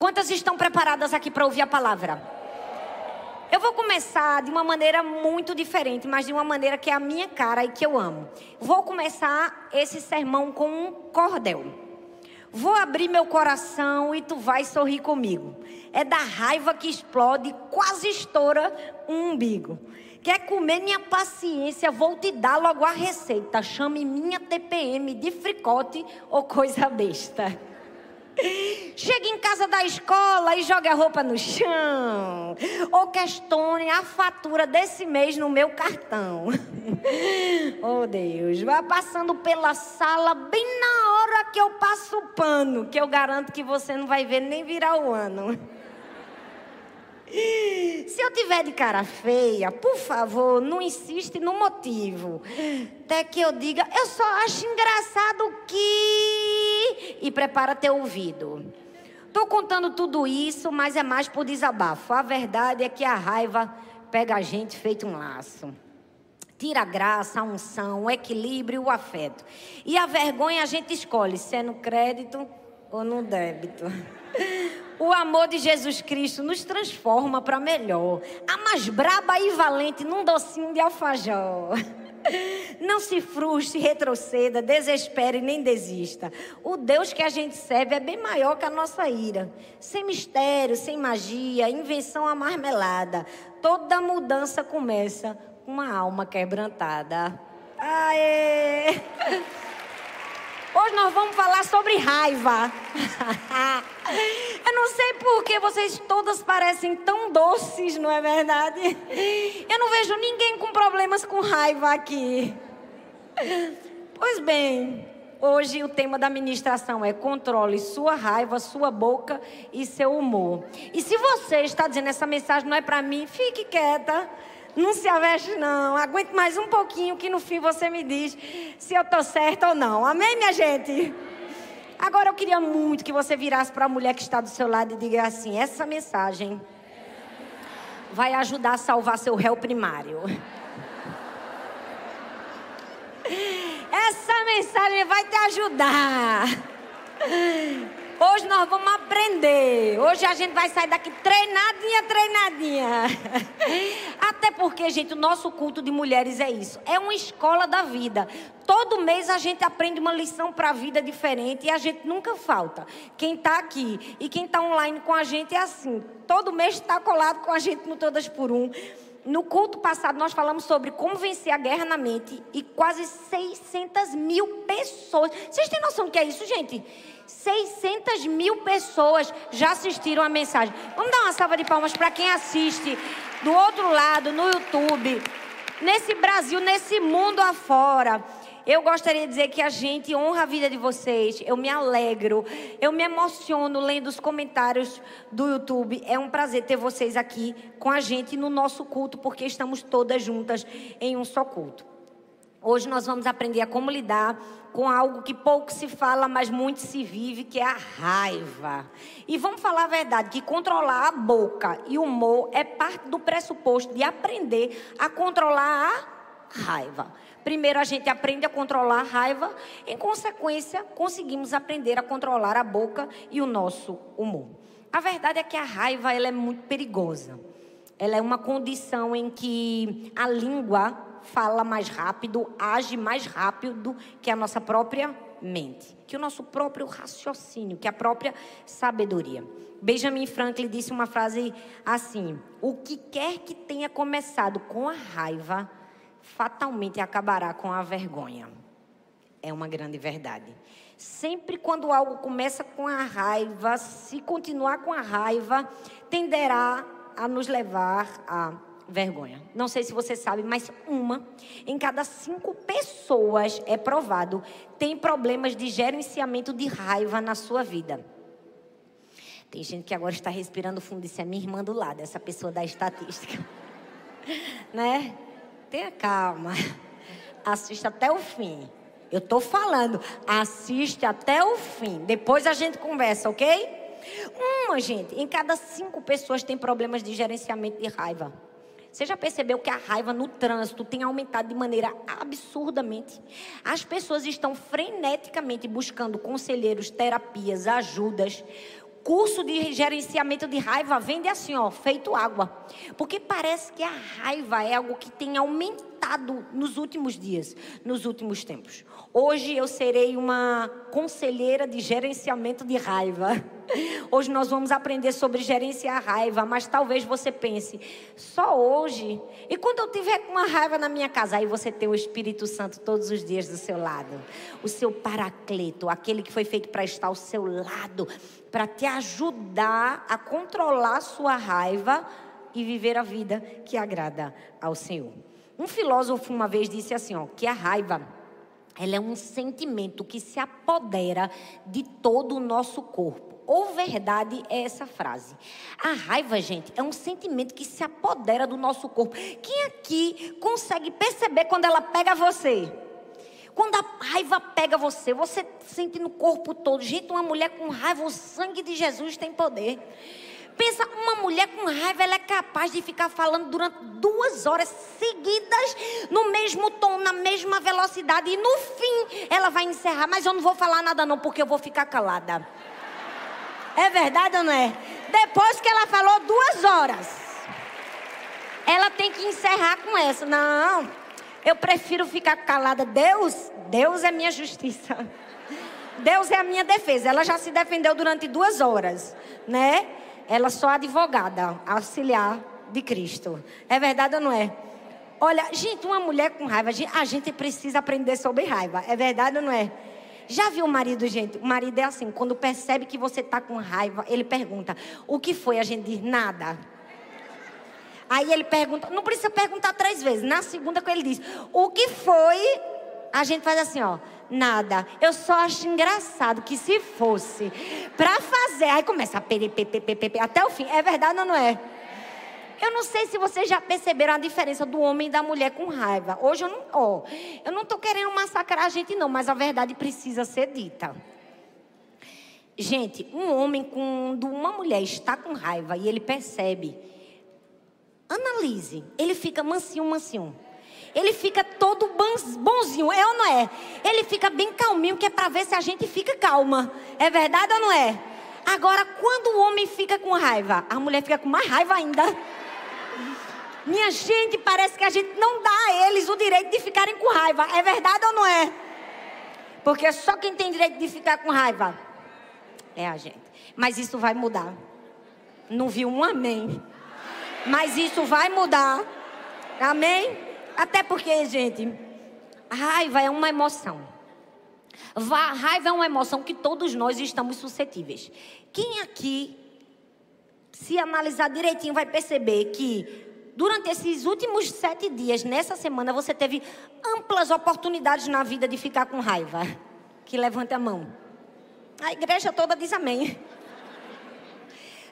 Quantas estão preparadas aqui para ouvir a palavra? Eu vou começar de uma maneira muito diferente, mas de uma maneira que é a minha cara e que eu amo. Vou começar esse sermão com um cordel. Vou abrir meu coração e tu vai sorrir comigo. É da raiva que explode, quase estoura um umbigo. Quer comer minha paciência? Vou te dar logo a receita. Chame minha TPM de fricote ou coisa besta. Chega em casa da escola e joga a roupa no chão. Ou questione a fatura desse mês no meu cartão. Oh Deus, vai passando pela sala bem na hora que eu passo o pano, que eu garanto que você não vai ver nem virar o ano. Se eu tiver de cara feia, por favor, não insiste no motivo. Até que eu diga, eu só acho engraçado que. E prepara teu ouvido. Estou contando tudo isso, mas é mais por desabafo. A verdade é que a raiva pega a gente feito um laço. Tira a graça, a unção, o equilíbrio, o afeto. E a vergonha a gente escolhe se é no crédito ou no débito. O amor de Jesus Cristo nos transforma para melhor. A mais braba e valente num docinho de alfajor. Não se frustre, retroceda, desespere nem desista. O Deus que a gente serve é bem maior que a nossa ira. Sem mistério, sem magia, invenção amarmelada. Toda mudança começa com uma alma quebrantada. Aê! Hoje nós vamos falar sobre raiva. Eu não sei por que vocês todas parecem tão doces, não é verdade? Eu não vejo ninguém com problemas com raiva aqui. Pois bem, hoje o tema da ministração é controle sua raiva, sua boca e seu humor. E se você está dizendo essa mensagem não é para mim, fique quieta. Não se aveste, não. Aguente mais um pouquinho, que no fim você me diz se eu estou certa ou não. Amém, minha gente? Agora eu queria muito que você virasse para a mulher que está do seu lado e diga assim: essa mensagem vai ajudar a salvar seu réu primário. Essa mensagem vai te ajudar. Hoje nós vamos aprender. Hoje a gente vai sair daqui treinadinha, treinadinha. Até porque, gente, o nosso culto de mulheres é isso. É uma escola da vida. Todo mês a gente aprende uma lição para a vida diferente e a gente nunca falta. Quem está aqui e quem está online com a gente é assim. Todo mês está colado com a gente no Todas por Um. No culto passado, nós falamos sobre como vencer a guerra na mente e quase 600 mil pessoas. Vocês têm noção do que é isso, gente? 600 mil pessoas já assistiram a mensagem. Vamos dar uma salva de palmas para quem assiste do outro lado, no YouTube, nesse Brasil, nesse mundo afora. Eu gostaria de dizer que a gente honra a vida de vocês. Eu me alegro, eu me emociono lendo os comentários do YouTube. É um prazer ter vocês aqui com a gente no nosso culto, porque estamos todas juntas em um só culto. Hoje nós vamos aprender a como lidar com algo que pouco se fala, mas muito se vive, que é a raiva. E vamos falar a verdade, que controlar a boca e o humor é parte do pressuposto de aprender a controlar a raiva. Primeiro a gente aprende a controlar a raiva, em consequência, conseguimos aprender a controlar a boca e o nosso humor. A verdade é que a raiva ela é muito perigosa. Ela é uma condição em que a língua fala mais rápido, age mais rápido que a nossa própria mente, que o nosso próprio raciocínio, que a própria sabedoria. Benjamin Franklin disse uma frase assim: O que quer que tenha começado com a raiva, fatalmente acabará com a vergonha. É uma grande verdade. Sempre quando algo começa com a raiva, se continuar com a raiva, tenderá a nos levar a vergonha. Não sei se você sabe, mas uma em cada cinco pessoas é provado tem problemas de gerenciamento de raiva na sua vida. Tem gente que agora está respirando fundo e disse: é minha irmã do lado, essa pessoa da estatística. né? Tenha calma. Assista até o fim. Eu estou falando, assiste até o fim. Depois a gente conversa, ok? Uma, gente, em cada cinco pessoas tem problemas de gerenciamento de raiva. Você já percebeu que a raiva no trânsito tem aumentado de maneira absurdamente? As pessoas estão freneticamente buscando conselheiros, terapias, ajudas. Curso de gerenciamento de raiva vende assim, ó, feito água. Porque parece que a raiva é algo que tem aumentado nos últimos dias, nos últimos tempos. Hoje eu serei uma conselheira de gerenciamento de raiva. Hoje nós vamos aprender sobre gerenciar a raiva, mas talvez você pense, só hoje? E quando eu tiver com uma raiva na minha casa, aí você tem o Espírito Santo todos os dias do seu lado, o seu paracleto, aquele que foi feito para estar ao seu lado, para te ajudar a controlar sua raiva e viver a vida que agrada ao Senhor. Um filósofo uma vez disse assim, ó, que a raiva ela é um sentimento que se apodera de todo o nosso corpo. Ou verdade é essa frase. A raiva, gente, é um sentimento que se apodera do nosso corpo. Quem aqui consegue perceber quando ela pega você? Quando a raiva pega você, você sente no corpo todo. Gente, uma mulher com raiva, o sangue de Jesus tem poder. Pensa, uma mulher com raiva, ela é capaz de ficar falando durante duas horas seguidas, no mesmo tom, na mesma velocidade. E no fim, ela vai encerrar. Mas eu não vou falar nada, não, porque eu vou ficar calada. É verdade ou não é? Depois que ela falou duas horas, ela tem que encerrar com essa. Não. Eu prefiro ficar calada. Deus, Deus é minha justiça. Deus é a minha defesa. Ela já se defendeu durante duas horas, né? Ela só advogada, auxiliar de Cristo. É verdade ou não é? Olha, gente, uma mulher com raiva, a gente precisa aprender sobre raiva. É verdade ou não é? Já viu o marido, gente? O marido é assim, quando percebe que você está com raiva, ele pergunta: "O que foi?" A gente diz: "Nada". Aí ele pergunta, não precisa perguntar três vezes. Na segunda, quando ele diz, o que foi? A gente faz assim, ó. Nada. Eu só acho engraçado que se fosse para fazer, aí começa a perepepepepe até o fim. É verdade ou não é? Eu não sei se vocês já perceberam a diferença do homem e da mulher com raiva. Hoje eu não, ó, eu não tô querendo massacrar a gente não, mas a verdade precisa ser dita. Gente, um homem quando uma mulher está com raiva e ele percebe Analise. Ele fica mansinho, mansinho. Ele fica todo bonzinho, é ou não é? Ele fica bem calminho, que é para ver se a gente fica calma. É verdade ou não é? Agora, quando o homem fica com raiva, a mulher fica com mais raiva ainda. Minha gente, parece que a gente não dá a eles o direito de ficarem com raiva. É verdade ou não é? Porque só quem tem direito de ficar com raiva é a gente. Mas isso vai mudar. Não viu um amém? Mas isso vai mudar. Amém? Até porque, gente, raiva é uma emoção. Raiva é uma emoção que todos nós estamos suscetíveis. Quem aqui, se analisar direitinho, vai perceber que durante esses últimos sete dias, nessa semana, você teve amplas oportunidades na vida de ficar com raiva. Que levante a mão. A igreja toda diz amém.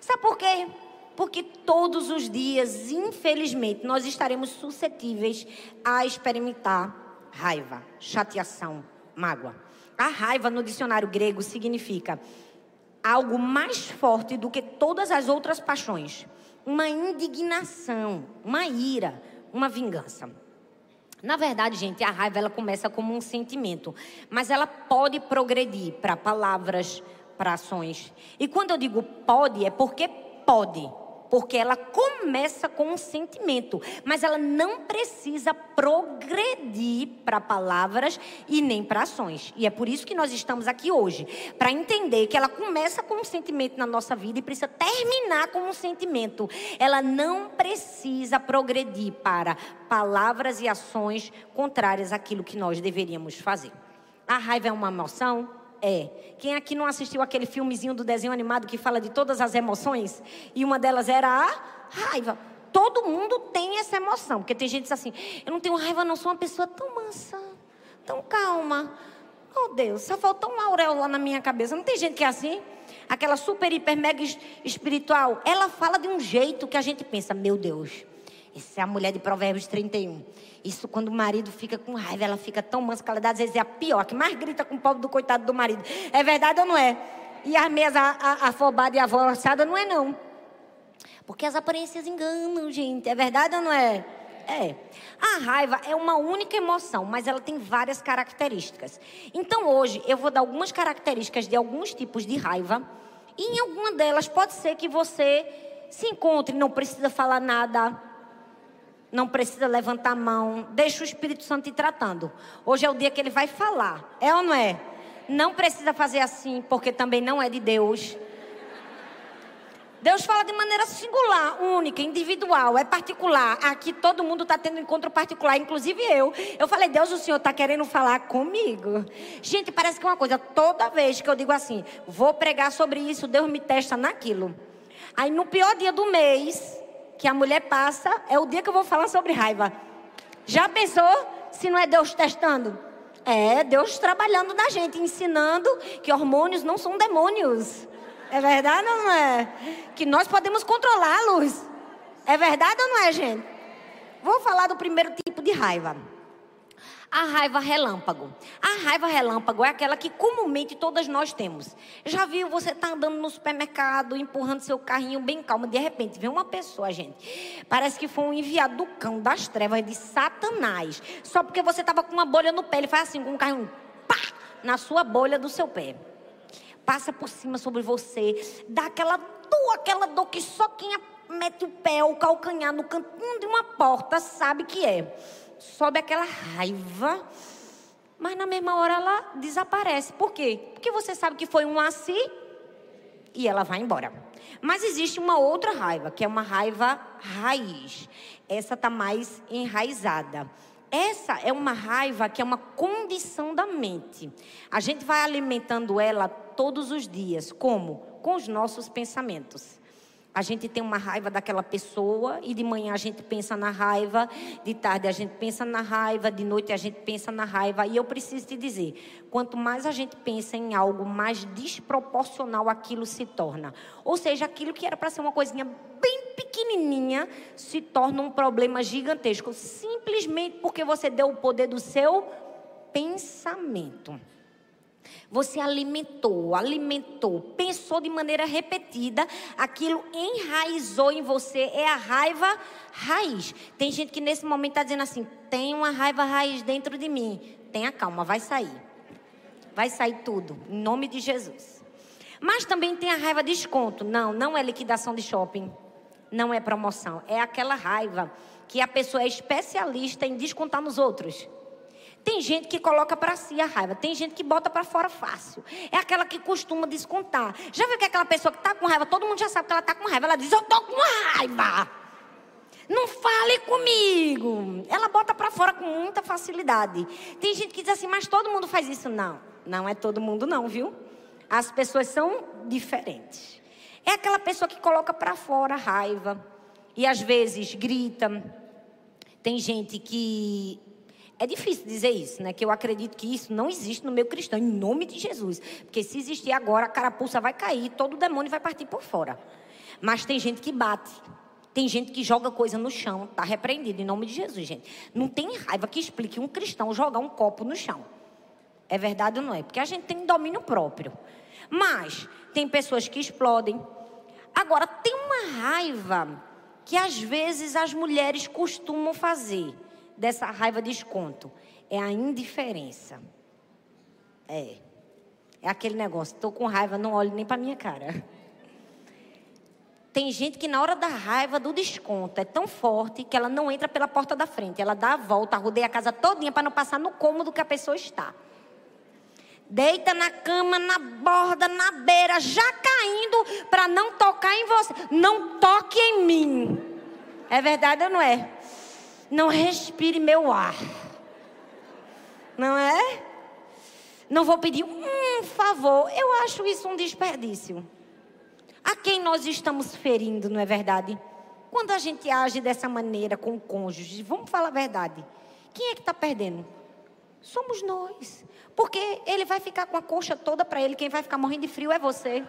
Sabe por quê? Porque todos os dias, infelizmente, nós estaremos suscetíveis a experimentar raiva, chateação, mágoa. A raiva no dicionário grego significa algo mais forte do que todas as outras paixões. Uma indignação, uma ira, uma vingança. Na verdade, gente, a raiva ela começa como um sentimento, mas ela pode progredir para palavras, para ações. E quando eu digo pode, é porque pode. Porque ela começa com um sentimento, mas ela não precisa progredir para palavras e nem para ações. E é por isso que nós estamos aqui hoje, para entender que ela começa com um sentimento na nossa vida e precisa terminar com um sentimento. Ela não precisa progredir para palavras e ações contrárias àquilo que nós deveríamos fazer. A raiva é uma emoção? É. Quem aqui não assistiu aquele filmezinho do desenho animado que fala de todas as emoções? E uma delas era a raiva. Todo mundo tem essa emoção. Porque tem gente que diz assim: eu não tenho raiva, não, sou uma pessoa tão mansa, tão calma. Oh Deus, só faltou um auréola na minha cabeça. Não tem gente que é assim? Aquela super, hiper, mega espiritual. Ela fala de um jeito que a gente pensa: meu Deus, essa é a mulher de Provérbios 31. Isso quando o marido fica com raiva, ela fica tão mansa que ela dá, às vezes é a pior, que mais grita com o pobre do coitado do marido. É verdade ou não é? E a mesa afobada e avançada não é não. Porque as aparências enganam, gente. É verdade ou não é? É. A raiva é uma única emoção, mas ela tem várias características. Então hoje eu vou dar algumas características de alguns tipos de raiva E em alguma delas pode ser que você se encontre, não precisa falar nada, não precisa levantar a mão, deixa o Espírito Santo ir tratando. Hoje é o dia que ele vai falar, é ou não é? Não precisa fazer assim, porque também não é de Deus. Deus fala de maneira singular, única, individual, é particular. Aqui todo mundo está tendo encontro particular, inclusive eu. Eu falei, Deus, o Senhor está querendo falar comigo. Gente, parece que é uma coisa, toda vez que eu digo assim, vou pregar sobre isso, Deus me testa naquilo. Aí no pior dia do mês, que a mulher passa, é o dia que eu vou falar sobre raiva. Já pensou se não é Deus testando? É Deus trabalhando na gente, ensinando que hormônios não são demônios. É verdade ou não é? Que nós podemos controlá-los. É verdade ou não é, gente? Vou falar do primeiro tipo de raiva. A raiva relâmpago. A raiva relâmpago é aquela que comumente todas nós temos. Já viu você tá andando no supermercado, empurrando seu carrinho bem calmo, de repente vem uma pessoa, gente. Parece que foi um enviado do cão das trevas de Satanás. Só porque você tava com uma bolha no pé, ele faz assim com um carrinho, pá, na sua bolha do seu pé passa por cima sobre você, dá aquela dor, aquela dor que só quem mete o pé ou o calcanhar no cantinho de uma porta sabe que é. Sobe aquela raiva, mas na mesma hora ela desaparece. Por quê? Porque você sabe que foi um assim e ela vai embora. Mas existe uma outra raiva, que é uma raiva raiz. Essa está mais enraizada. Essa é uma raiva que é uma condição da mente. A gente vai alimentando ela todos os dias. Como? Com os nossos pensamentos. A gente tem uma raiva daquela pessoa e de manhã a gente pensa na raiva, de tarde a gente pensa na raiva, de noite a gente pensa na raiva. E eu preciso te dizer: quanto mais a gente pensa em algo, mais desproporcional aquilo se torna. Ou seja, aquilo que era para ser uma coisinha bem pequenininha se torna um problema gigantesco, simplesmente porque você deu o poder do seu pensamento. Você alimentou, alimentou, pensou de maneira repetida, aquilo enraizou em você, é a raiva raiz. Tem gente que nesse momento está dizendo assim: tem uma raiva raiz dentro de mim. Tenha calma, vai sair. Vai sair tudo, em nome de Jesus. Mas também tem a raiva de desconto. Não, não é liquidação de shopping. Não é promoção. É aquela raiva que a pessoa é especialista em descontar nos outros. Tem gente que coloca para si a raiva, tem gente que bota para fora fácil. É aquela que costuma descontar. Já viu que é aquela pessoa que está com raiva, todo mundo já sabe que ela está com raiva. Ela diz: Eu estou com raiva. Não fale comigo. Ela bota para fora com muita facilidade. Tem gente que diz assim, mas todo mundo faz isso. Não, não é todo mundo, não, viu? As pessoas são diferentes. É aquela pessoa que coloca para fora a raiva e às vezes grita. Tem gente que é difícil dizer isso, né? Que eu acredito que isso não existe no meio cristão, em nome de Jesus. Porque se existir agora, a carapuça vai cair, todo o demônio vai partir por fora. Mas tem gente que bate. Tem gente que joga coisa no chão, está repreendido em nome de Jesus, gente. Não tem raiva que explique um cristão jogar um copo no chão. É verdade ou não é? Porque a gente tem domínio próprio. Mas tem pessoas que explodem. Agora, tem uma raiva que às vezes as mulheres costumam fazer dessa raiva desconto? É a indiferença. É. É aquele negócio, estou com raiva, não olho nem para minha cara. Tem gente que na hora da raiva do desconto é tão forte que ela não entra pela porta da frente. Ela dá a volta, rodeia a casa todinha para não passar no cômodo que a pessoa está. Deita na cama, na borda, na beira, já caindo para não tocar em você. Não toque em mim. É verdade ou não é? Não respire meu ar. Não é? Não vou pedir um favor. Eu acho isso um desperdício. A quem nós estamos ferindo, não é verdade? Quando a gente age dessa maneira com o cônjuge, vamos falar a verdade. Quem é que está perdendo? Somos nós. Porque ele vai ficar com a coxa toda para ele, quem vai ficar morrendo de frio é você.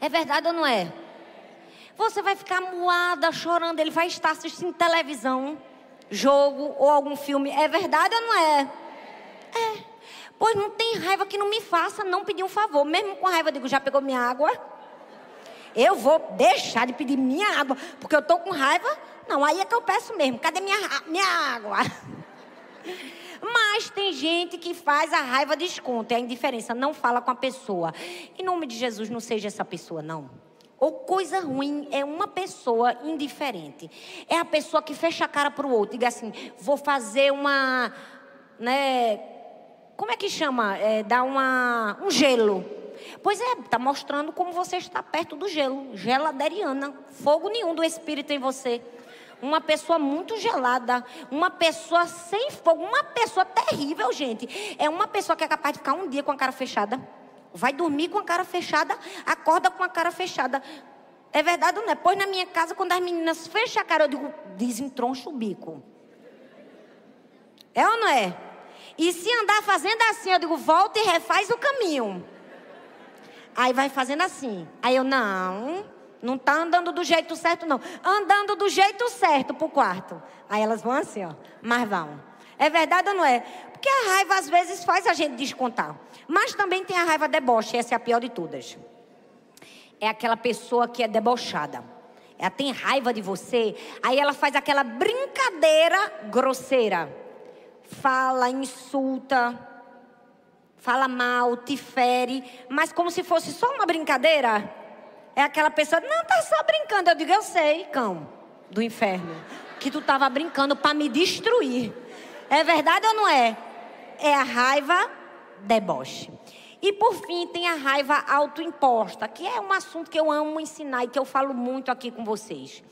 É verdade ou não é? Você vai ficar moada, chorando. Ele vai estar assistindo televisão, jogo ou algum filme. É verdade ou não é? É. Pois não tem raiva que não me faça não pedir um favor. Mesmo com raiva, eu digo, já pegou minha água? Eu vou deixar de pedir minha água, porque eu estou com raiva. Não, aí é que eu peço mesmo. Cadê minha, minha água? Mas tem gente que faz a raiva desconto, é a indiferença, não fala com a pessoa. Em nome de Jesus, não seja essa pessoa, não. Ou coisa ruim é uma pessoa indiferente. É a pessoa que fecha a cara para o outro, diga assim: vou fazer uma, né? Como é que chama? É, dar uma, um gelo. Pois é, está mostrando como você está perto do gelo, geladeriana, fogo nenhum do Espírito em você uma pessoa muito gelada, uma pessoa sem fogo, uma pessoa terrível, gente. É uma pessoa que é capaz de ficar um dia com a cara fechada, vai dormir com a cara fechada, acorda com a cara fechada. É verdade ou não é? Pois na minha casa, quando as meninas fecham a cara, eu digo, desentroncha o bico. É ou não é? E se andar fazendo assim, eu digo, volta e refaz o caminho. Aí vai fazendo assim. Aí eu, não, não está andando do jeito certo, não. Andando do jeito certo para o quarto. Aí elas vão assim, ó. Mas vão. É verdade ou não é? Porque a raiva às vezes faz a gente descontar. Mas também tem a raiva deboche, essa é a pior de todas. É aquela pessoa que é debochada. Ela tem raiva de você, aí ela faz aquela brincadeira grosseira. Fala, insulta, fala mal, te fere, mas como se fosse só uma brincadeira. É aquela pessoa, não, tá só brincando. Eu digo, eu sei, cão do inferno, que tu tava brincando para me destruir. É verdade ou não é? É a raiva deboche. E por fim, tem a raiva autoimposta, que é um assunto que eu amo ensinar e que eu falo muito aqui com vocês.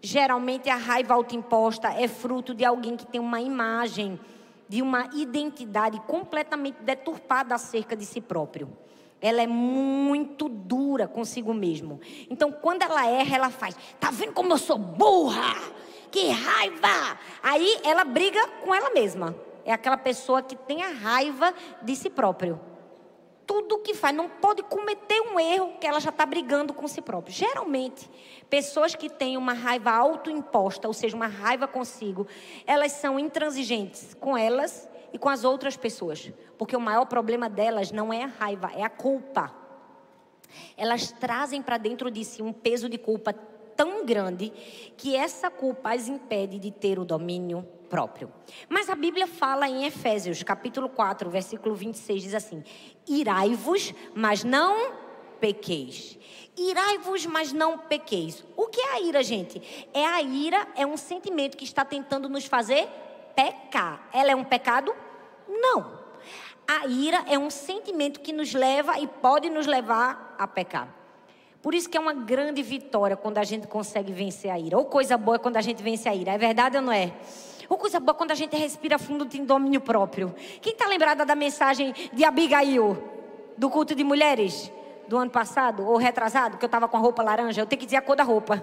Geralmente a raiva autoimposta é fruto de alguém que tem uma imagem, de uma identidade completamente deturpada acerca de si próprio ela é muito dura consigo mesmo. Então, quando ela erra, ela faz: "Tá vendo como eu sou burra? Que raiva!" Aí ela briga com ela mesma. É aquela pessoa que tem a raiva de si próprio. Tudo que faz, não pode cometer um erro que ela já está brigando com si próprio. Geralmente, pessoas que têm uma raiva autoimposta, ou seja, uma raiva consigo, elas são intransigentes com elas e com as outras pessoas. Porque o maior problema delas não é a raiva, é a culpa. Elas trazem para dentro de si um peso de culpa tão grande que essa culpa as impede de ter o domínio próprio. Mas a Bíblia fala em Efésios, capítulo 4, versículo 26, diz assim: Irai-vos, mas não pequeis. Irai-vos, mas não pequeis. O que é a ira, gente? É a ira, é um sentimento que está tentando nos fazer pecar. Ela é um pecado? Não. A ira é um sentimento que nos leva e pode nos levar a pecar. Por isso que é uma grande vitória quando a gente consegue vencer a ira. Ou coisa boa é quando a gente vence a ira. É verdade ou não é? Ou coisa boa é quando a gente respira fundo tem domínio próprio. Quem está lembrada da mensagem de Abigail, do culto de mulheres, do ano passado, ou retrasado, que eu estava com a roupa laranja? Eu tenho que dizer a cor da roupa.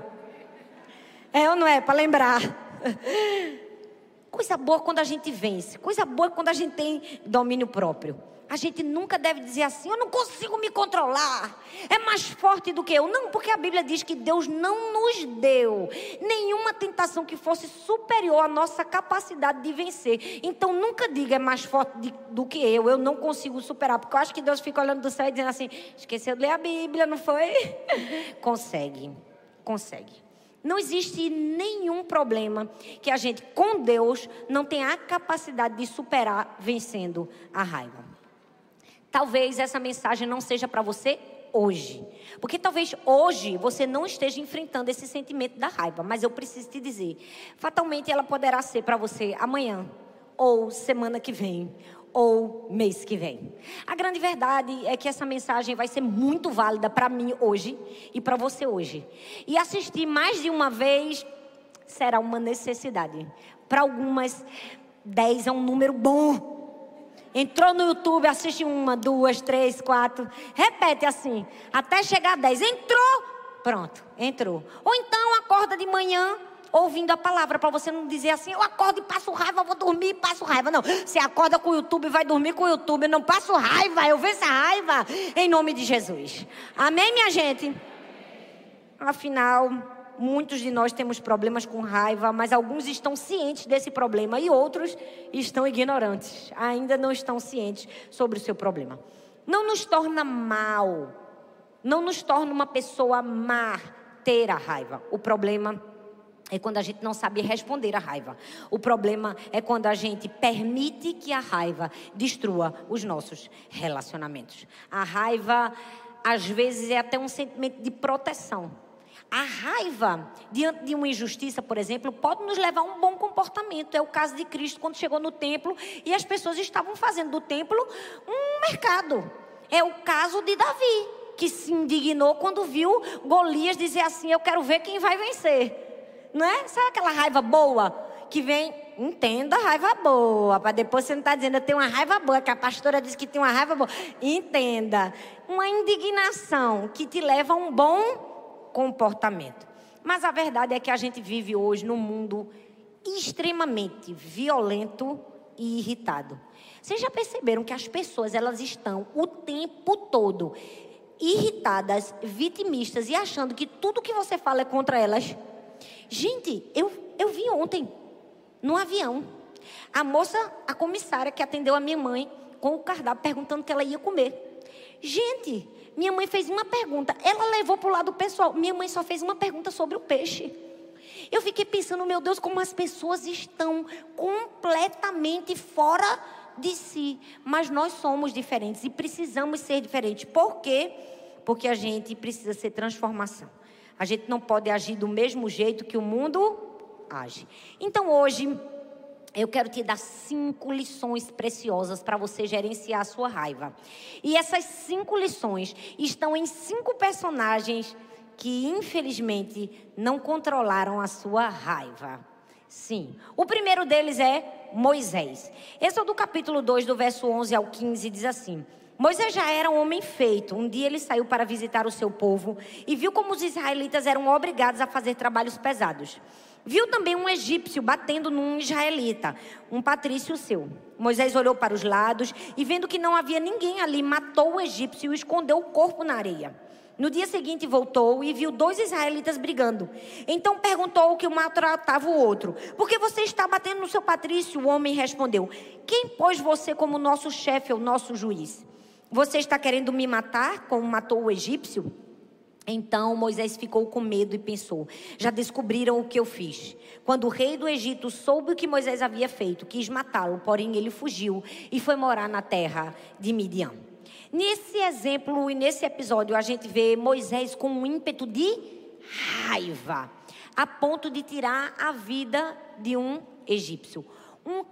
É ou não é? Para lembrar. Coisa boa quando a gente vence. Coisa boa quando a gente tem domínio próprio. A gente nunca deve dizer assim: eu não consigo me controlar. É mais forte do que eu. Não, porque a Bíblia diz que Deus não nos deu nenhuma tentação que fosse superior à nossa capacidade de vencer. Então nunca diga é mais forte do que eu. Eu não consigo superar. Porque eu acho que Deus fica olhando do céu e dizendo assim: esqueceu de ler a Bíblia, não foi? consegue. Consegue. Não existe nenhum problema que a gente, com Deus, não tenha a capacidade de superar vencendo a raiva. Talvez essa mensagem não seja para você hoje. Porque talvez hoje você não esteja enfrentando esse sentimento da raiva, mas eu preciso te dizer, fatalmente ela poderá ser para você amanhã, ou semana que vem, ou mês que vem. A grande verdade é que essa mensagem vai ser muito válida para mim hoje e para você hoje. E assistir mais de uma vez será uma necessidade. Para algumas, 10 é um número bom. Entrou no YouTube, assiste uma, duas, três, quatro. Repete assim, até chegar a 10. Entrou, pronto, entrou. Ou então acorda de manhã ouvindo a palavra, para você não dizer assim, eu acordo e passo raiva, vou dormir e passo raiva. Não, você acorda com o YouTube e vai dormir com o YouTube, não passo raiva, eu venço a raiva, em nome de Jesus. Amém, minha gente? Afinal, muitos de nós temos problemas com raiva, mas alguns estão cientes desse problema e outros estão ignorantes, ainda não estão cientes sobre o seu problema. Não nos torna mal, não nos torna uma pessoa má ter a raiva. O problema é quando a gente não sabe responder à raiva. O problema é quando a gente permite que a raiva destrua os nossos relacionamentos. A raiva, às vezes, é até um sentimento de proteção. A raiva diante de uma injustiça, por exemplo, pode nos levar a um bom comportamento. É o caso de Cristo quando chegou no templo e as pessoas estavam fazendo do templo um mercado. É o caso de Davi, que se indignou quando viu Golias dizer assim: Eu quero ver quem vai vencer não é? Sabe aquela raiva boa que vem? Entenda a raiva boa, para depois você não estar tá dizendo eu tenho uma raiva boa, que a pastora disse que tem uma raiva boa. Entenda, uma indignação que te leva a um bom comportamento. Mas a verdade é que a gente vive hoje num mundo extremamente violento e irritado. Vocês já perceberam que as pessoas elas estão o tempo todo irritadas, vitimistas e achando que tudo que você fala é contra elas? Gente, eu, eu vi ontem, no avião, a moça, a comissária que atendeu a minha mãe com o cardápio perguntando o que ela ia comer. Gente, minha mãe fez uma pergunta, ela levou para o lado pessoal. Minha mãe só fez uma pergunta sobre o peixe. Eu fiquei pensando, meu Deus, como as pessoas estão completamente fora de si. Mas nós somos diferentes e precisamos ser diferentes. Por quê? Porque a gente precisa ser transformação. A gente não pode agir do mesmo jeito que o mundo age. Então hoje eu quero te dar cinco lições preciosas para você gerenciar a sua raiva. E essas cinco lições estão em cinco personagens que infelizmente não controlaram a sua raiva. Sim. O primeiro deles é Moisés. Esse é do capítulo 2, do verso 11 ao 15, diz assim: Moisés já era um homem feito. Um dia ele saiu para visitar o seu povo e viu como os israelitas eram obrigados a fazer trabalhos pesados. Viu também um egípcio batendo num israelita, um patrício seu. Moisés olhou para os lados e, vendo que não havia ninguém ali, matou o egípcio e escondeu o corpo na areia. No dia seguinte voltou e viu dois israelitas brigando. Então perguntou o que um maltratava o outro: Por que você está batendo no seu patrício? O homem respondeu: Quem pôs você como nosso chefe ou nosso juiz? Você está querendo me matar como matou o egípcio? Então Moisés ficou com medo e pensou: Já descobriram o que eu fiz. Quando o rei do Egito soube o que Moisés havia feito, quis matá-lo, porém ele fugiu e foi morar na terra de Midian. Nesse exemplo e nesse episódio, a gente vê Moisés com um ímpeto de raiva, a ponto de tirar a vida de um egípcio. Um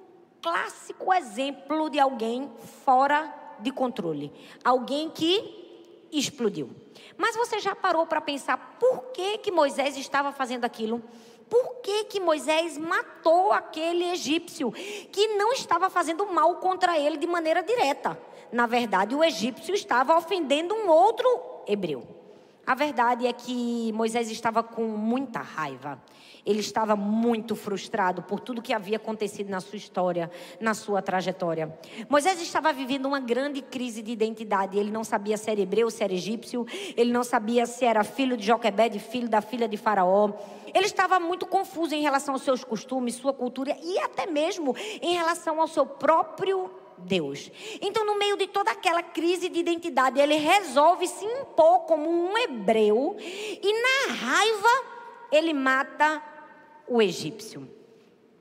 clássico exemplo de alguém fora de controle. Alguém que explodiu. Mas você já parou para pensar por que, que Moisés estava fazendo aquilo? Por que, que Moisés matou aquele egípcio que não estava fazendo mal contra ele de maneira direta? Na verdade, o egípcio estava ofendendo um outro hebreu. A verdade é que Moisés estava com muita raiva. Ele estava muito frustrado por tudo que havia acontecido na sua história, na sua trajetória. Moisés estava vivendo uma grande crise de identidade. Ele não sabia se era hebreu, se era egípcio. Ele não sabia se era filho de Joquebede, filho da filha de Faraó. Ele estava muito confuso em relação aos seus costumes, sua cultura e até mesmo em relação ao seu próprio Deus. Então, no meio de toda aquela crise de identidade, ele resolve se impor como um hebreu e, na raiva, ele mata o egípcio.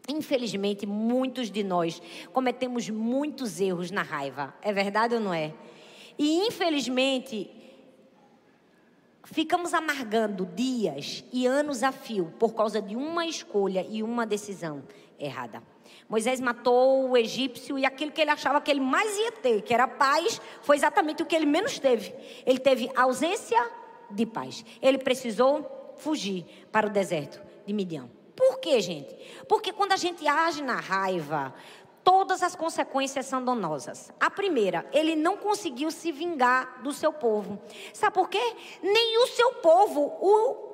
Infelizmente, muitos de nós cometemos muitos erros na raiva. É verdade ou não é? E infelizmente, ficamos amargando dias e anos a fio por causa de uma escolha e uma decisão errada. Moisés matou o egípcio e aquilo que ele achava que ele mais ia ter, que era paz, foi exatamente o que ele menos teve. Ele teve ausência de paz. Ele precisou fugir para o deserto de Midian. Por quê, gente? Porque quando a gente age na raiva, todas as consequências são danosas. A primeira, ele não conseguiu se vingar do seu povo. Sabe por quê? Nem o seu povo o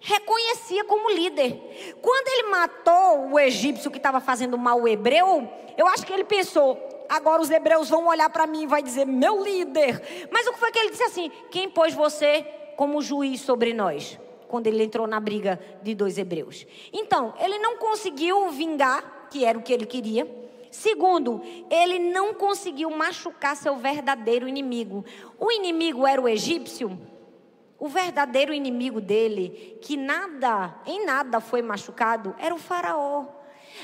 reconhecia como líder. Quando ele matou o egípcio que estava fazendo mal ao hebreu, eu acho que ele pensou: agora os hebreus vão olhar para mim e vai dizer meu líder. Mas o que foi que ele disse assim? Quem pôs você como juiz sobre nós? quando ele entrou na briga de dois hebreus. Então, ele não conseguiu vingar, que era o que ele queria. Segundo, ele não conseguiu machucar seu verdadeiro inimigo. O inimigo era o egípcio? O verdadeiro inimigo dele, que nada, em nada foi machucado, era o Faraó.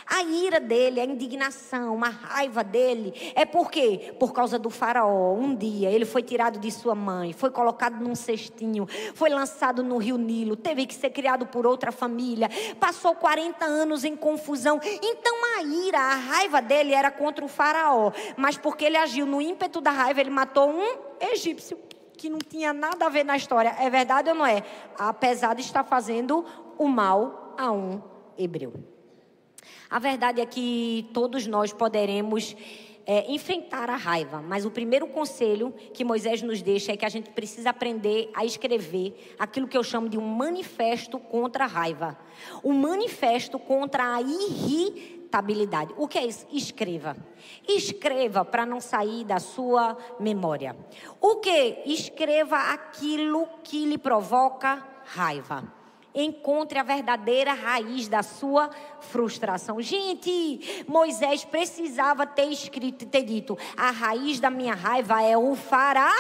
A ira dele, a indignação, a raiva dele é por quê? Por causa do faraó. Um dia ele foi tirado de sua mãe, foi colocado num cestinho, foi lançado no rio Nilo, teve que ser criado por outra família, passou 40 anos em confusão. Então a ira, a raiva dele era contra o faraó, mas porque ele agiu no ímpeto da raiva, ele matou um egípcio que não tinha nada a ver na história. É verdade ou não é? Apesar de estar fazendo o mal a um hebreu. A verdade é que todos nós poderemos é, enfrentar a raiva, mas o primeiro conselho que Moisés nos deixa é que a gente precisa aprender a escrever aquilo que eu chamo de um manifesto contra a raiva. Um manifesto contra a irritabilidade. O que é isso? Escreva. Escreva para não sair da sua memória. O que? Escreva aquilo que lhe provoca raiva encontre a verdadeira raiz da sua frustração. Gente, Moisés precisava ter escrito e ter dito: a raiz da minha raiva é o faraó.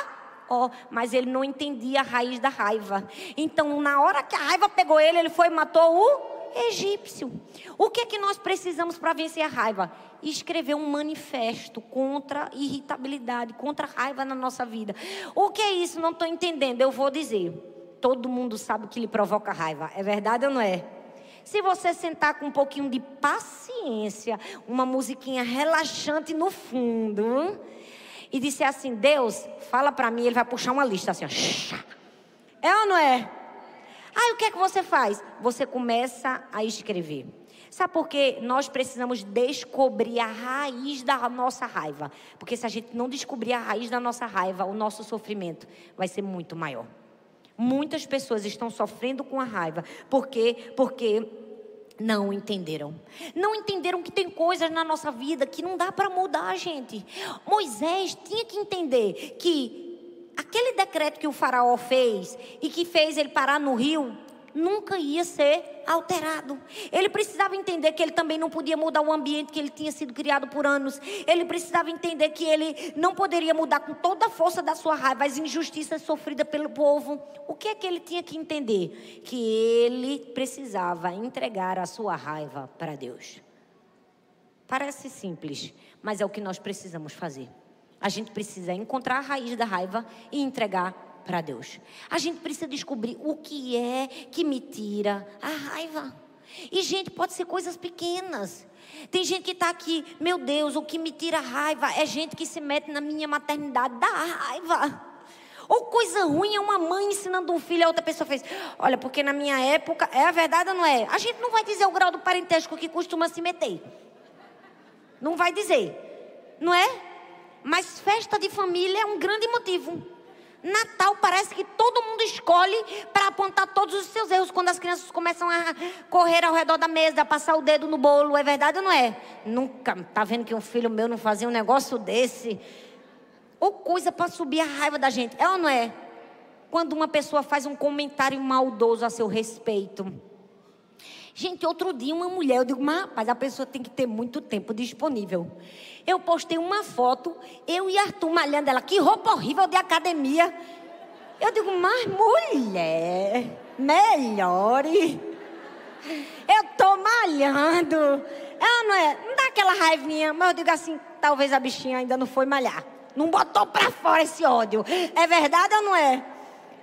mas ele não entendia a raiz da raiva. Então, na hora que a raiva pegou ele, ele foi e matou o egípcio. O que é que nós precisamos para vencer a raiva? Escrever um manifesto contra irritabilidade, contra raiva na nossa vida. O que é isso? Não estou entendendo. Eu vou dizer todo mundo sabe que lhe provoca raiva. É verdade ou não é? Se você sentar com um pouquinho de paciência, uma musiquinha relaxante no fundo, e disser assim: Deus, fala para mim, ele vai puxar uma lista assim, ó. É ou não é? Aí o que é que você faz? Você começa a escrever. Sabe por quê? Nós precisamos descobrir a raiz da nossa raiva. Porque se a gente não descobrir a raiz da nossa raiva, o nosso sofrimento vai ser muito maior. Muitas pessoas estão sofrendo com a raiva. Por quê? Porque não entenderam. Não entenderam que tem coisas na nossa vida que não dá para mudar, gente. Moisés tinha que entender que aquele decreto que o faraó fez e que fez ele parar no rio, nunca ia ser alterado. Ele precisava entender que ele também não podia mudar o ambiente que ele tinha sido criado por anos. Ele precisava entender que ele não poderia mudar com toda a força da sua raiva as injustiças sofridas pelo povo. O que é que ele tinha que entender? Que ele precisava entregar a sua raiva para Deus. Parece simples, mas é o que nós precisamos fazer. A gente precisa encontrar a raiz da raiva e entregar para Deus. A gente precisa descobrir o que é que me tira a raiva. E, gente, pode ser coisas pequenas. Tem gente que está aqui, meu Deus, o que me tira raiva é gente que se mete na minha maternidade, dá raiva. Ou coisa ruim é uma mãe ensinando um filho, a outra pessoa fez. Olha, porque na minha época, é a verdade ou não é? A gente não vai dizer o grau do parentesco que costuma se meter. Não vai dizer. Não é? Mas festa de família é um grande motivo. Natal parece que todo mundo escolhe para apontar todos os seus erros quando as crianças começam a correr ao redor da mesa, a passar o dedo no bolo. É verdade ou não é? Nunca. Tá vendo que um filho meu não fazia um negócio desse? Ou coisa para subir a raiva da gente. É ou não é? Quando uma pessoa faz um comentário maldoso a seu respeito. Gente, outro dia uma mulher, eu digo, mas rapaz, a pessoa tem que ter muito tempo disponível. Eu postei uma foto, eu e Arthur malhando ela, que roupa horrível de academia. Eu digo, mas mulher, melhore. Eu tô malhando. Ela não é, não dá aquela raivinha, mas eu digo assim, talvez a bichinha ainda não foi malhar. Não botou pra fora esse ódio. É verdade ou não é?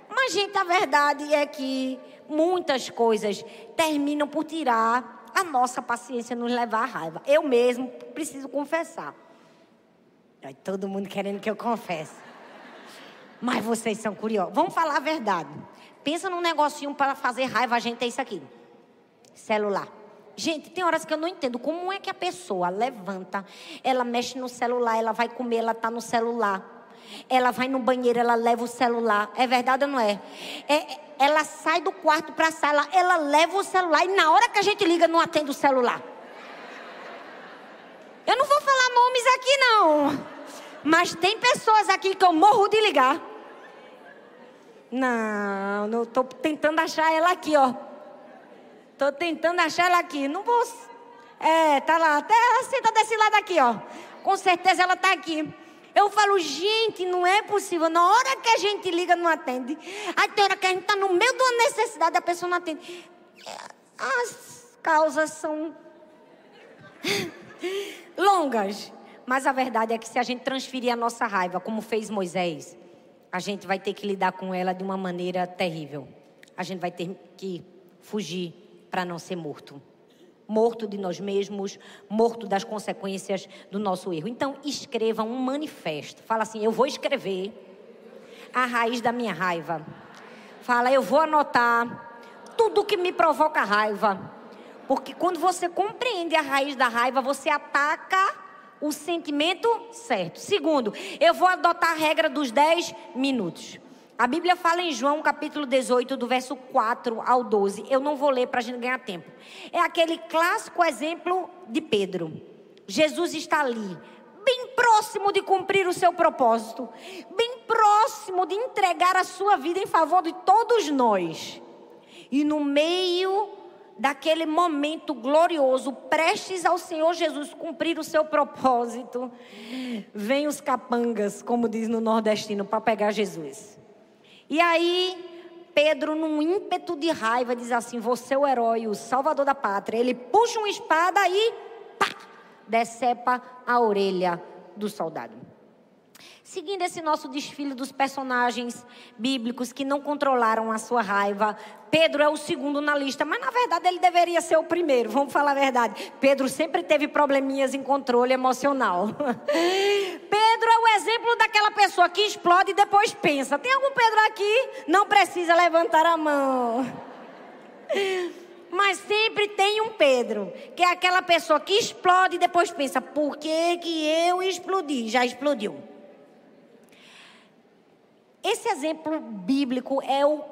Mas, gente, a verdade é que muitas coisas terminam por tirar a nossa paciência, nos levar à raiva. Eu mesmo preciso confessar. Todo mundo querendo que eu confesse. Mas vocês são curiosos. Vamos falar a verdade. Pensa num negocinho para fazer raiva, a gente tem isso aqui. Celular. Gente, tem horas que eu não entendo como é que a pessoa levanta, ela mexe no celular, ela vai comer, ela está no celular. Ela vai no banheiro, ela leva o celular. É verdade ou não é? é ela sai do quarto para a sala, ela leva o celular e na hora que a gente liga não atende o celular. Eu não vou falar nomes aqui não. Mas tem pessoas aqui que eu morro de ligar. Não, não estou tentando achar ela aqui, ó. Estou tentando achar ela aqui. Não vou. É, tá lá. Até ela senta desse lado aqui, ó. Com certeza ela está aqui. Eu falo, gente, não é possível. Na hora que a gente liga, não atende. Aí tem hora que a gente está no meio de uma necessidade, a pessoa não atende. As causas são longas. Mas a verdade é que se a gente transferir a nossa raiva, como fez Moisés, a gente vai ter que lidar com ela de uma maneira terrível. A gente vai ter que fugir para não ser morto morto de nós mesmos, morto das consequências do nosso erro. Então, escreva um manifesto. Fala assim: eu vou escrever a raiz da minha raiva. Fala, eu vou anotar tudo que me provoca raiva. Porque quando você compreende a raiz da raiva, você ataca o sentimento certo. Segundo, eu vou adotar a regra dos 10 minutos. A Bíblia fala em João capítulo 18, do verso 4 ao 12. Eu não vou ler para a gente ganhar tempo. É aquele clássico exemplo de Pedro. Jesus está ali, bem próximo de cumprir o seu propósito, bem próximo de entregar a sua vida em favor de todos nós. E no meio daquele momento glorioso, prestes ao Senhor Jesus cumprir o seu propósito, vem os capangas, como diz no nordestino, para pegar Jesus. E aí, Pedro, num ímpeto de raiva, diz assim: Você é o herói, o salvador da pátria. Ele puxa uma espada e pá, decepa a orelha do soldado. Seguindo esse nosso desfile dos personagens bíblicos que não controlaram a sua raiva, Pedro é o segundo na lista, mas na verdade ele deveria ser o primeiro, vamos falar a verdade. Pedro sempre teve probleminhas em controle emocional. Pedro é o exemplo daquela pessoa que explode e depois pensa. Tem algum Pedro aqui? Não precisa levantar a mão. Mas sempre tem um Pedro, que é aquela pessoa que explode e depois pensa: por que, que eu explodi? Já explodiu. Esse exemplo bíblico é o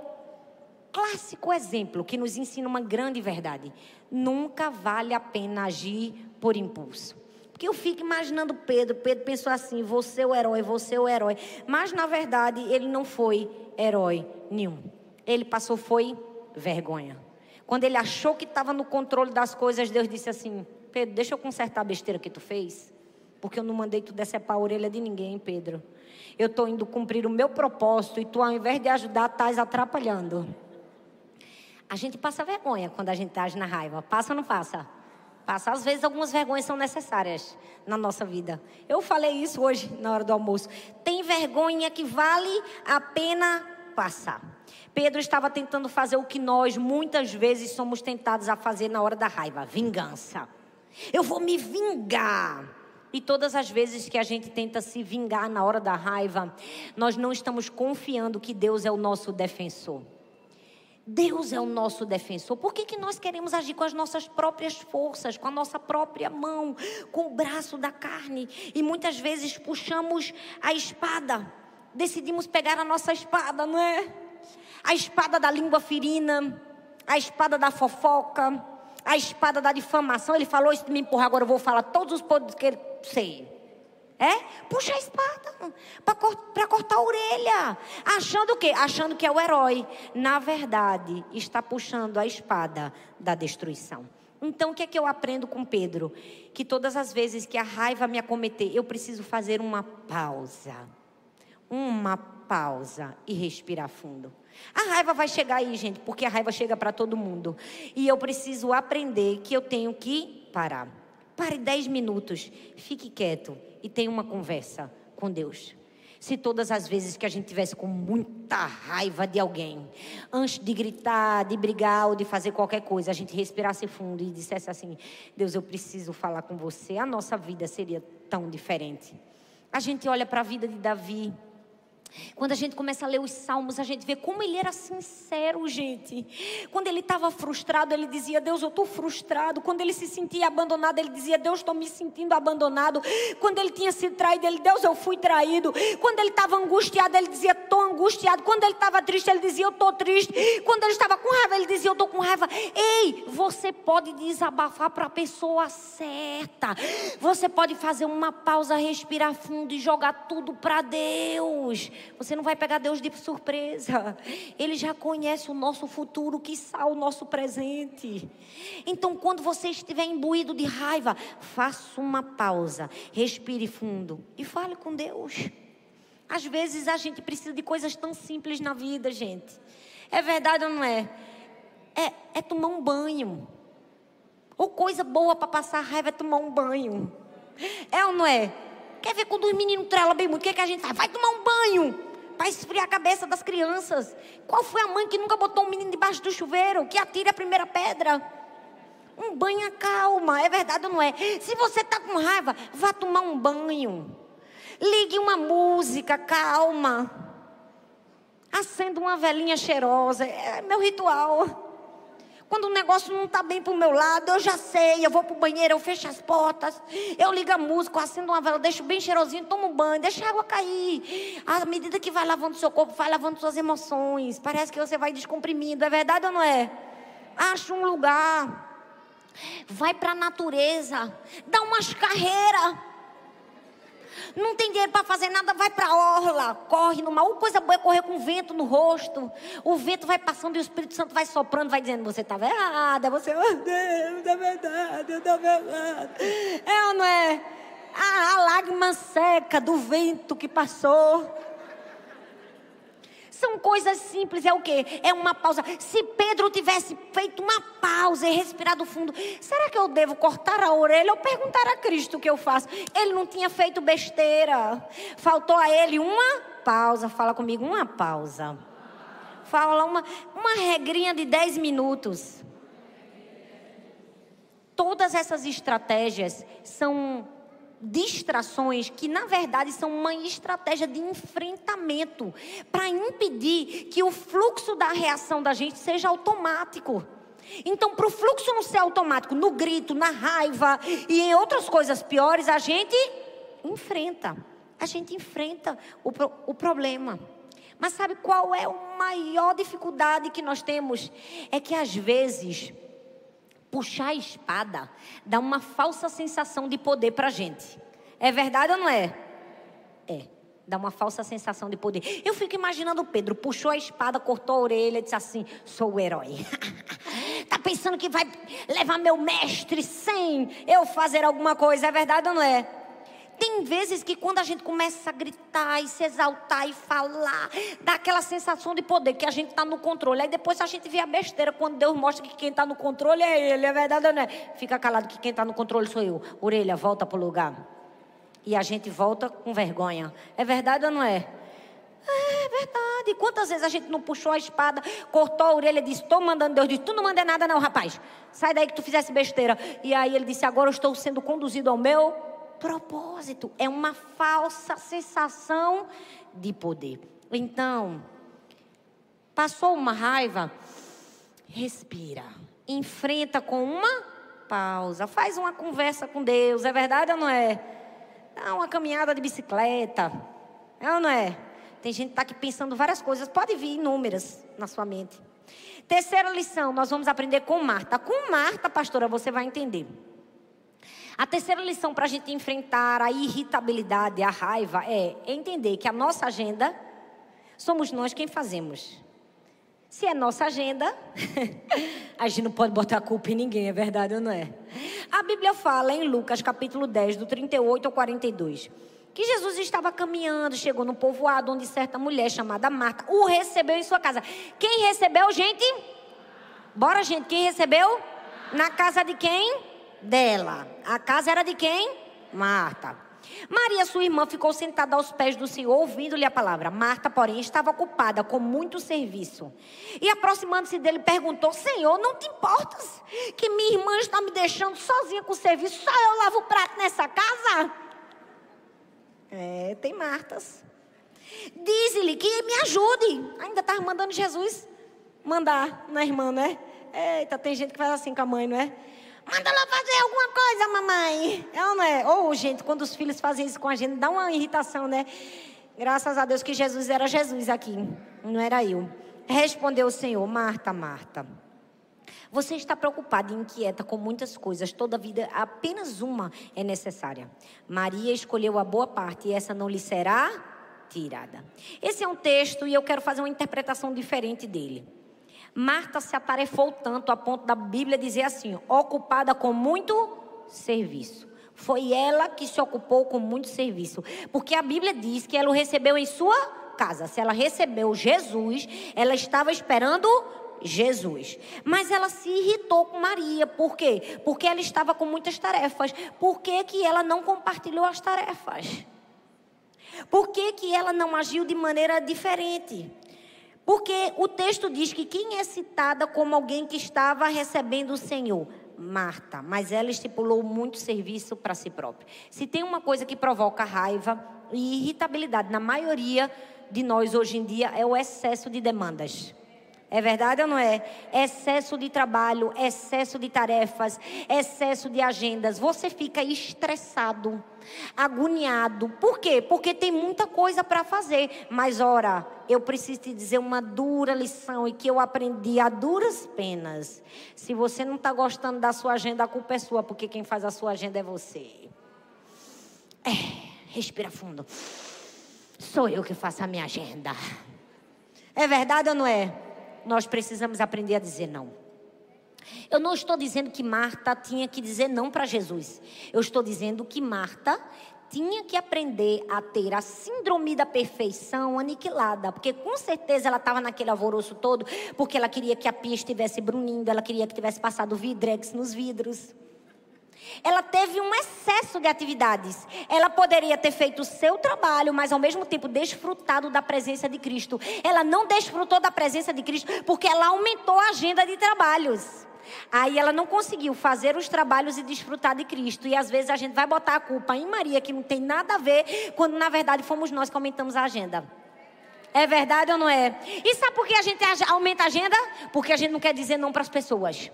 clássico exemplo que nos ensina uma grande verdade. Nunca vale a pena agir por impulso. Porque eu fico imaginando Pedro. Pedro pensou assim: você é o herói, você é o herói. Mas na verdade ele não foi herói nenhum. Ele passou foi vergonha. Quando ele achou que estava no controle das coisas, Deus disse assim: Pedro, deixa eu consertar a besteira que tu fez. Porque eu não mandei tu decepar a orelha de ninguém, Pedro. Eu estou indo cumprir o meu propósito e tu, ao invés de ajudar, estás atrapalhando. A gente passa vergonha quando a gente age na raiva. Passa ou não passa? Passa. Às vezes, algumas vergonhas são necessárias na nossa vida. Eu falei isso hoje, na hora do almoço. Tem vergonha que vale a pena passar. Pedro estava tentando fazer o que nós muitas vezes somos tentados a fazer na hora da raiva: vingança. Eu vou me vingar. E todas as vezes que a gente tenta se vingar na hora da raiva, nós não estamos confiando que Deus é o nosso defensor. Deus é o nosso defensor. Por que, que nós queremos agir com as nossas próprias forças, com a nossa própria mão, com o braço da carne? E muitas vezes puxamos a espada. Decidimos pegar a nossa espada, não é? A espada da língua ferina, a espada da fofoca, a espada da difamação. Ele falou isso me empurrar, agora eu vou falar todos os podres que ele sei. É? Puxa a espada para cortar a orelha. Achando o quê? Achando que é o herói. Na verdade, está puxando a espada da destruição. Então, o que é que eu aprendo com Pedro? Que todas as vezes que a raiva me acometer, eu preciso fazer uma pausa. Uma pausa e respirar fundo. A raiva vai chegar aí, gente, porque a raiva chega para todo mundo. E eu preciso aprender que eu tenho que parar. Pare dez minutos, fique quieto e tenha uma conversa com Deus. Se todas as vezes que a gente tivesse com muita raiva de alguém, antes de gritar, de brigar ou de fazer qualquer coisa, a gente respirasse fundo e dissesse assim: Deus, eu preciso falar com você, a nossa vida seria tão diferente. A gente olha para a vida de Davi. Quando a gente começa a ler os salmos, a gente vê como ele era sincero, gente. Quando ele estava frustrado, ele dizia: Deus, eu estou frustrado. Quando ele se sentia abandonado, ele dizia: Deus, estou me sentindo abandonado. Quando ele tinha sido traído, ele: Deus, eu fui traído. Quando ele estava angustiado, ele dizia: Estou angustiado. Quando ele estava triste, ele dizia: Eu estou triste. Quando ele estava com raiva, ele dizia: Eu estou com raiva. Ei, você pode desabafar para a pessoa certa. Você pode fazer uma pausa, respirar fundo e jogar tudo para Deus. Você não vai pegar Deus de surpresa. Ele já conhece o nosso futuro, que o nosso presente. Então, quando você estiver imbuído de raiva, faça uma pausa, respire fundo e fale com Deus. Às vezes a gente precisa de coisas tão simples na vida, gente. É verdade ou não é? É, é tomar um banho. Ou coisa boa para passar raiva é tomar um banho. É ou não é? Quer ver quando os meninos trelam bem muito? O que, é que a gente faz? Vai tomar um banho para esfriar a cabeça das crianças. Qual foi a mãe que nunca botou um menino debaixo do chuveiro? Que atire a primeira pedra. Um banho calma, é verdade ou não é? Se você está com raiva, vá tomar um banho. Ligue uma música calma. Acenda uma velhinha cheirosa. É meu ritual. Quando o negócio não está bem para o meu lado, eu já sei, eu vou para o banheiro, eu fecho as portas, eu ligo a música, eu acendo uma vela, deixo bem cheirosinho, tomo um banho, deixo a água cair. À medida que vai lavando seu corpo, vai lavando suas emoções. Parece que você vai descomprimindo, é verdade ou não é? Acha um lugar, vai para a natureza, dá umas carreiras. Não tem dinheiro para fazer nada, vai para a orla, corre no mar. Uma coisa boa é correr com vento no rosto. O vento vai passando e o Espírito Santo vai soprando, vai dizendo: Você estava errada, você, oh Deus, é verdade, eu estava errada. É ou não é? A, a lágrima seca do vento que passou. São coisas simples, é o quê? É uma pausa. Se Pedro tivesse feito uma pausa e respirado fundo, será que eu devo cortar a orelha ou perguntar a Cristo o que eu faço? Ele não tinha feito besteira. Faltou a ele uma pausa. Fala comigo, uma pausa. Fala uma, uma regrinha de 10 minutos. Todas essas estratégias são distrações que, na verdade, são uma estratégia de enfrentamento para impedir que o fluxo da reação da gente seja automático. Então, para o fluxo não ser automático, no grito, na raiva e em outras coisas piores, a gente enfrenta. A gente enfrenta o, o problema. Mas sabe qual é a maior dificuldade que nós temos? É que às vezes puxar a espada dá uma falsa sensação de poder para a gente. É verdade ou não é? É. Dá uma falsa sensação de poder. Eu fico imaginando Pedro, puxou a espada, cortou a orelha, disse assim: sou o herói. tá pensando que vai levar meu mestre sem eu fazer alguma coisa? É verdade ou não é? Tem vezes que quando a gente começa a gritar e se exaltar e falar, dá aquela sensação de poder, que a gente está no controle. Aí depois a gente vê a besteira quando Deus mostra que quem está no controle é Ele, é verdade ou não é? Fica calado que quem está no controle sou eu. Orelha, volta para o lugar. E a gente volta com vergonha. É verdade ou não é? É verdade. Quantas vezes a gente não puxou a espada, cortou a orelha e disse: Estou mandando Deus. Disse: Tu não manda nada, não, rapaz. Sai daí que tu fizesse besteira. E aí ele disse: Agora eu estou sendo conduzido ao meu propósito, é uma falsa sensação de poder. Então, passou uma raiva, respira, enfrenta com uma pausa, faz uma conversa com Deus, é verdade ou não é? Dá uma caminhada de bicicleta, é ou não é? Tem gente que está aqui pensando várias coisas, pode vir inúmeras na sua mente. Terceira lição, nós vamos aprender com Marta. Com Marta, pastora, você vai entender. A terceira lição para a gente enfrentar a irritabilidade, a raiva, é entender que a nossa agenda somos nós quem fazemos. Se é nossa agenda, a gente não pode botar a culpa em ninguém, é verdade ou não é? A Bíblia fala em Lucas capítulo 10, do 38 ao 42, que Jesus estava caminhando, chegou no povoado onde certa mulher chamada Marta o recebeu em sua casa. Quem recebeu, gente? Bora, gente, quem recebeu? Na casa de quem? Dela. A casa era de quem? Marta. Maria, sua irmã, ficou sentada aos pés do Senhor, ouvindo-lhe a palavra. Marta, porém, estava ocupada com muito serviço. E aproximando-se dele, perguntou: Senhor, não te importas que minha irmã está me deixando sozinha com o serviço? Só eu lavo o prato nessa casa? É, tem Martas. Diz-lhe que me ajude. Ainda estava mandando Jesus mandar na irmã, né? Eita, tem gente que faz assim com a mãe, não é? Manda ela fazer alguma coisa, mamãe. É ou não é? Ou, gente, quando os filhos fazem isso com a gente, dá uma irritação, né? Graças a Deus que Jesus era Jesus aqui, não era eu. Respondeu o Senhor, Marta, Marta. Você está preocupada e inquieta com muitas coisas, toda vida apenas uma é necessária. Maria escolheu a boa parte e essa não lhe será tirada. Esse é um texto e eu quero fazer uma interpretação diferente dele. Marta se atarefou tanto a ponto da Bíblia dizer assim: ocupada com muito serviço. Foi ela que se ocupou com muito serviço. Porque a Bíblia diz que ela o recebeu em sua casa. Se ela recebeu Jesus, ela estava esperando Jesus. Mas ela se irritou com Maria. Por quê? Porque ela estava com muitas tarefas. Por que, que ela não compartilhou as tarefas? Por que, que ela não agiu de maneira diferente? Porque o texto diz que quem é citada como alguém que estava recebendo o Senhor? Marta, mas ela estipulou muito serviço para si própria. Se tem uma coisa que provoca raiva e irritabilidade na maioria de nós hoje em dia é o excesso de demandas. É verdade ou não é? Excesso de trabalho, excesso de tarefas, excesso de agendas. Você fica estressado, agoniado. Por quê? Porque tem muita coisa para fazer. Mas, ora, eu preciso te dizer uma dura lição e que eu aprendi a duras penas. Se você não está gostando da sua agenda, a culpa é sua, porque quem faz a sua agenda é você. É, respira fundo. Sou eu que faço a minha agenda. É verdade ou não é? Nós precisamos aprender a dizer não. Eu não estou dizendo que Marta tinha que dizer não para Jesus. Eu estou dizendo que Marta tinha que aprender a ter a síndrome da perfeição aniquilada, porque com certeza ela estava naquele alvoroço todo, porque ela queria que a pia estivesse brunindo, ela queria que tivesse passado vidrex nos vidros. Ela teve um excesso de atividades. Ela poderia ter feito o seu trabalho, mas ao mesmo tempo desfrutado da presença de Cristo. Ela não desfrutou da presença de Cristo porque ela aumentou a agenda de trabalhos. Aí ela não conseguiu fazer os trabalhos e desfrutar de Cristo. E às vezes a gente vai botar a culpa em Maria, que não tem nada a ver, quando na verdade fomos nós que aumentamos a agenda. É verdade ou não é? E sabe por que a gente aumenta a agenda? Porque a gente não quer dizer não para as pessoas.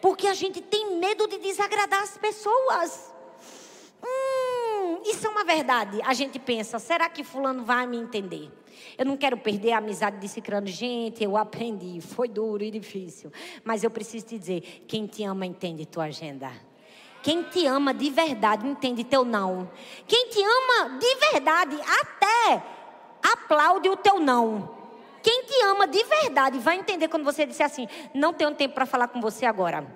Porque a gente tem medo de desagradar as pessoas. Hum, isso é uma verdade. A gente pensa, será que fulano vai me entender? Eu não quero perder a amizade de Cicrano. Gente, eu aprendi, foi duro e difícil. Mas eu preciso te dizer, quem te ama entende tua agenda. Quem te ama de verdade entende teu não. Quem te ama de verdade até aplaude o teu não. Quem te ama de verdade vai entender quando você disser assim: não tenho tempo para falar com você agora.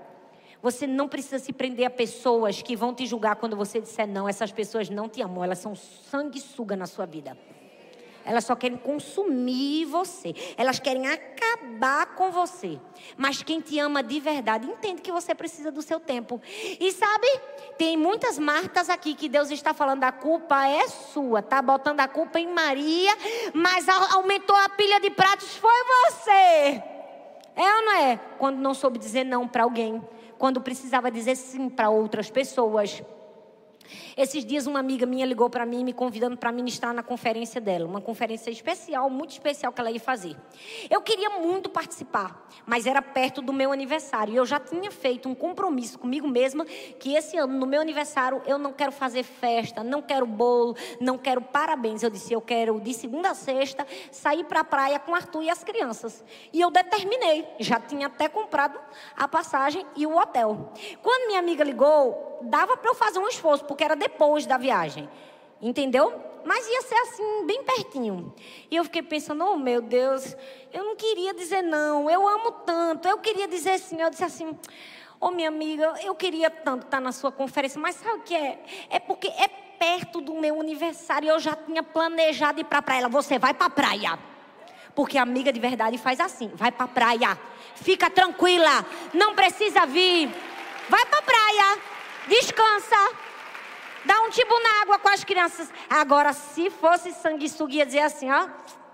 Você não precisa se prender a pessoas que vão te julgar quando você disser não. Essas pessoas não te amam, elas são sanguessuga na sua vida. Elas só querem consumir você. Elas querem acabar com você. Mas quem te ama de verdade entende que você precisa do seu tempo. E sabe, tem muitas Martas aqui que Deus está falando: a culpa é sua. Tá botando a culpa em Maria, mas aumentou a pilha de pratos foi você. É ou não é? Quando não soube dizer não para alguém. Quando precisava dizer sim para outras pessoas. Esses dias uma amiga minha ligou para mim me convidando para ministrar na conferência dela, uma conferência especial, muito especial que ela ia fazer. Eu queria muito participar, mas era perto do meu aniversário. E eu já tinha feito um compromisso comigo mesma que esse ano no meu aniversário eu não quero fazer festa, não quero bolo, não quero parabéns. Eu disse, eu quero de segunda a sexta sair para a praia com Arthur e as crianças. E eu determinei, já tinha até comprado a passagem e o hotel. Quando minha amiga ligou, dava para eu fazer um esforço, porque era depois da viagem. Entendeu? Mas ia ser assim, bem pertinho. E eu fiquei pensando, oh meu Deus, eu não queria dizer não, eu amo tanto. Eu queria dizer sim, eu disse assim, oh minha amiga, eu queria tanto estar na sua conferência, mas sabe o que é? É porque é perto do meu aniversário, eu já tinha planejado ir para a praia. Você vai para a praia. Porque amiga de verdade faz assim, vai para a praia. Fica tranquila, não precisa vir. Vai para a praia descansa, dá um tipo na água com as crianças. Agora, se fosse sanguessuga, ia dizer assim, ó.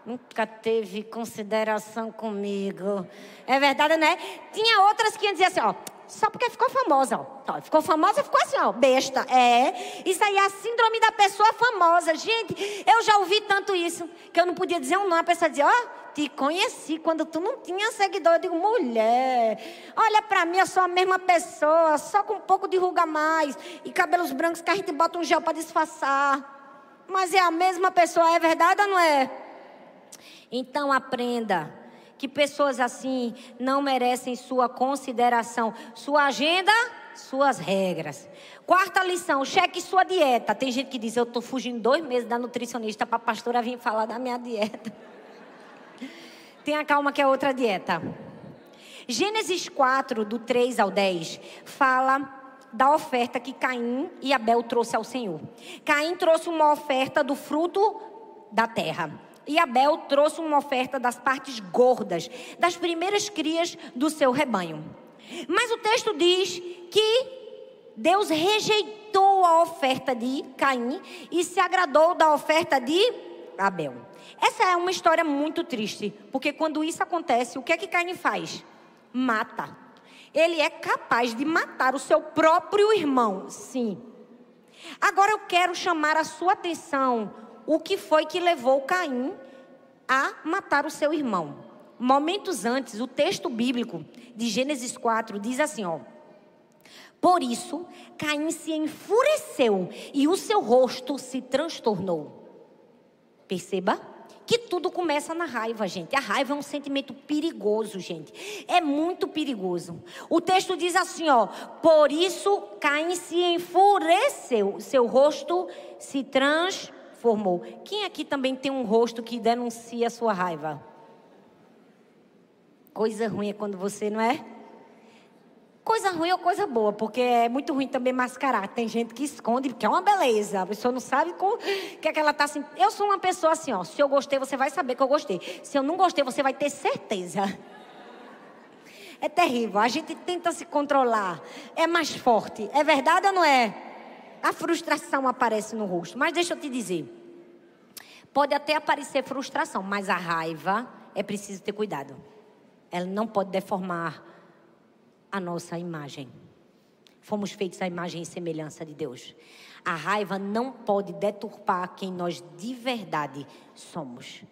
Nunca teve consideração comigo. É verdade, né? Tinha outras que iam dizer assim, ó. Só porque ficou famosa, ó. Ficou famosa, ficou assim, ó. Besta. É. Isso aí é a síndrome da pessoa famosa. Gente, eu já ouvi tanto isso. Que eu não podia dizer um nome. A pessoa dizia, ó te conheci quando tu não tinha seguidor. Eu digo, mulher, olha para mim, eu sou a mesma pessoa, só com um pouco de ruga mais e cabelos brancos que a gente bota um gel para disfarçar. Mas é a mesma pessoa, é verdade ou não é? Então aprenda que pessoas assim não merecem sua consideração. Sua agenda, suas regras. Quarta lição, cheque sua dieta. Tem gente que diz, eu estou fugindo dois meses da nutricionista para a pastora vir falar da minha dieta. Tenha calma que é outra dieta. Gênesis 4, do 3 ao 10, fala da oferta que Caim e Abel trouxe ao Senhor. Caim trouxe uma oferta do fruto da terra. E Abel trouxe uma oferta das partes gordas, das primeiras crias do seu rebanho. Mas o texto diz que Deus rejeitou a oferta de Caim e se agradou da oferta de Abel. Essa é uma história muito triste, porque quando isso acontece, o que é que Caim faz? Mata. Ele é capaz de matar o seu próprio irmão, sim. Agora eu quero chamar a sua atenção o que foi que levou Caim a matar o seu irmão. Momentos antes, o texto bíblico de Gênesis 4 diz assim, ó: Por isso, Caim se enfureceu e o seu rosto se transtornou. Perceba que tudo começa na raiva, gente. A raiva é um sentimento perigoso, gente. É muito perigoso. O texto diz assim, ó: Por isso Caim se enfureceu, seu rosto se transformou. Quem aqui também tem um rosto que denuncia a sua raiva? Coisa ruim é quando você não é? Coisa ruim ou coisa boa, porque é muito ruim também mascarar. Tem gente que esconde, porque é uma beleza. A pessoa não sabe o que é que ela está assim. Eu sou uma pessoa assim, ó. Se eu gostei, você vai saber que eu gostei. Se eu não gostei, você vai ter certeza. É terrível. A gente tenta se controlar. É mais forte. É verdade ou não é? A frustração aparece no rosto. Mas deixa eu te dizer. Pode até aparecer frustração, mas a raiva é preciso ter cuidado ela não pode deformar a nossa imagem. Fomos feitos à imagem e semelhança de Deus. A raiva não pode deturpar quem nós de verdade somos.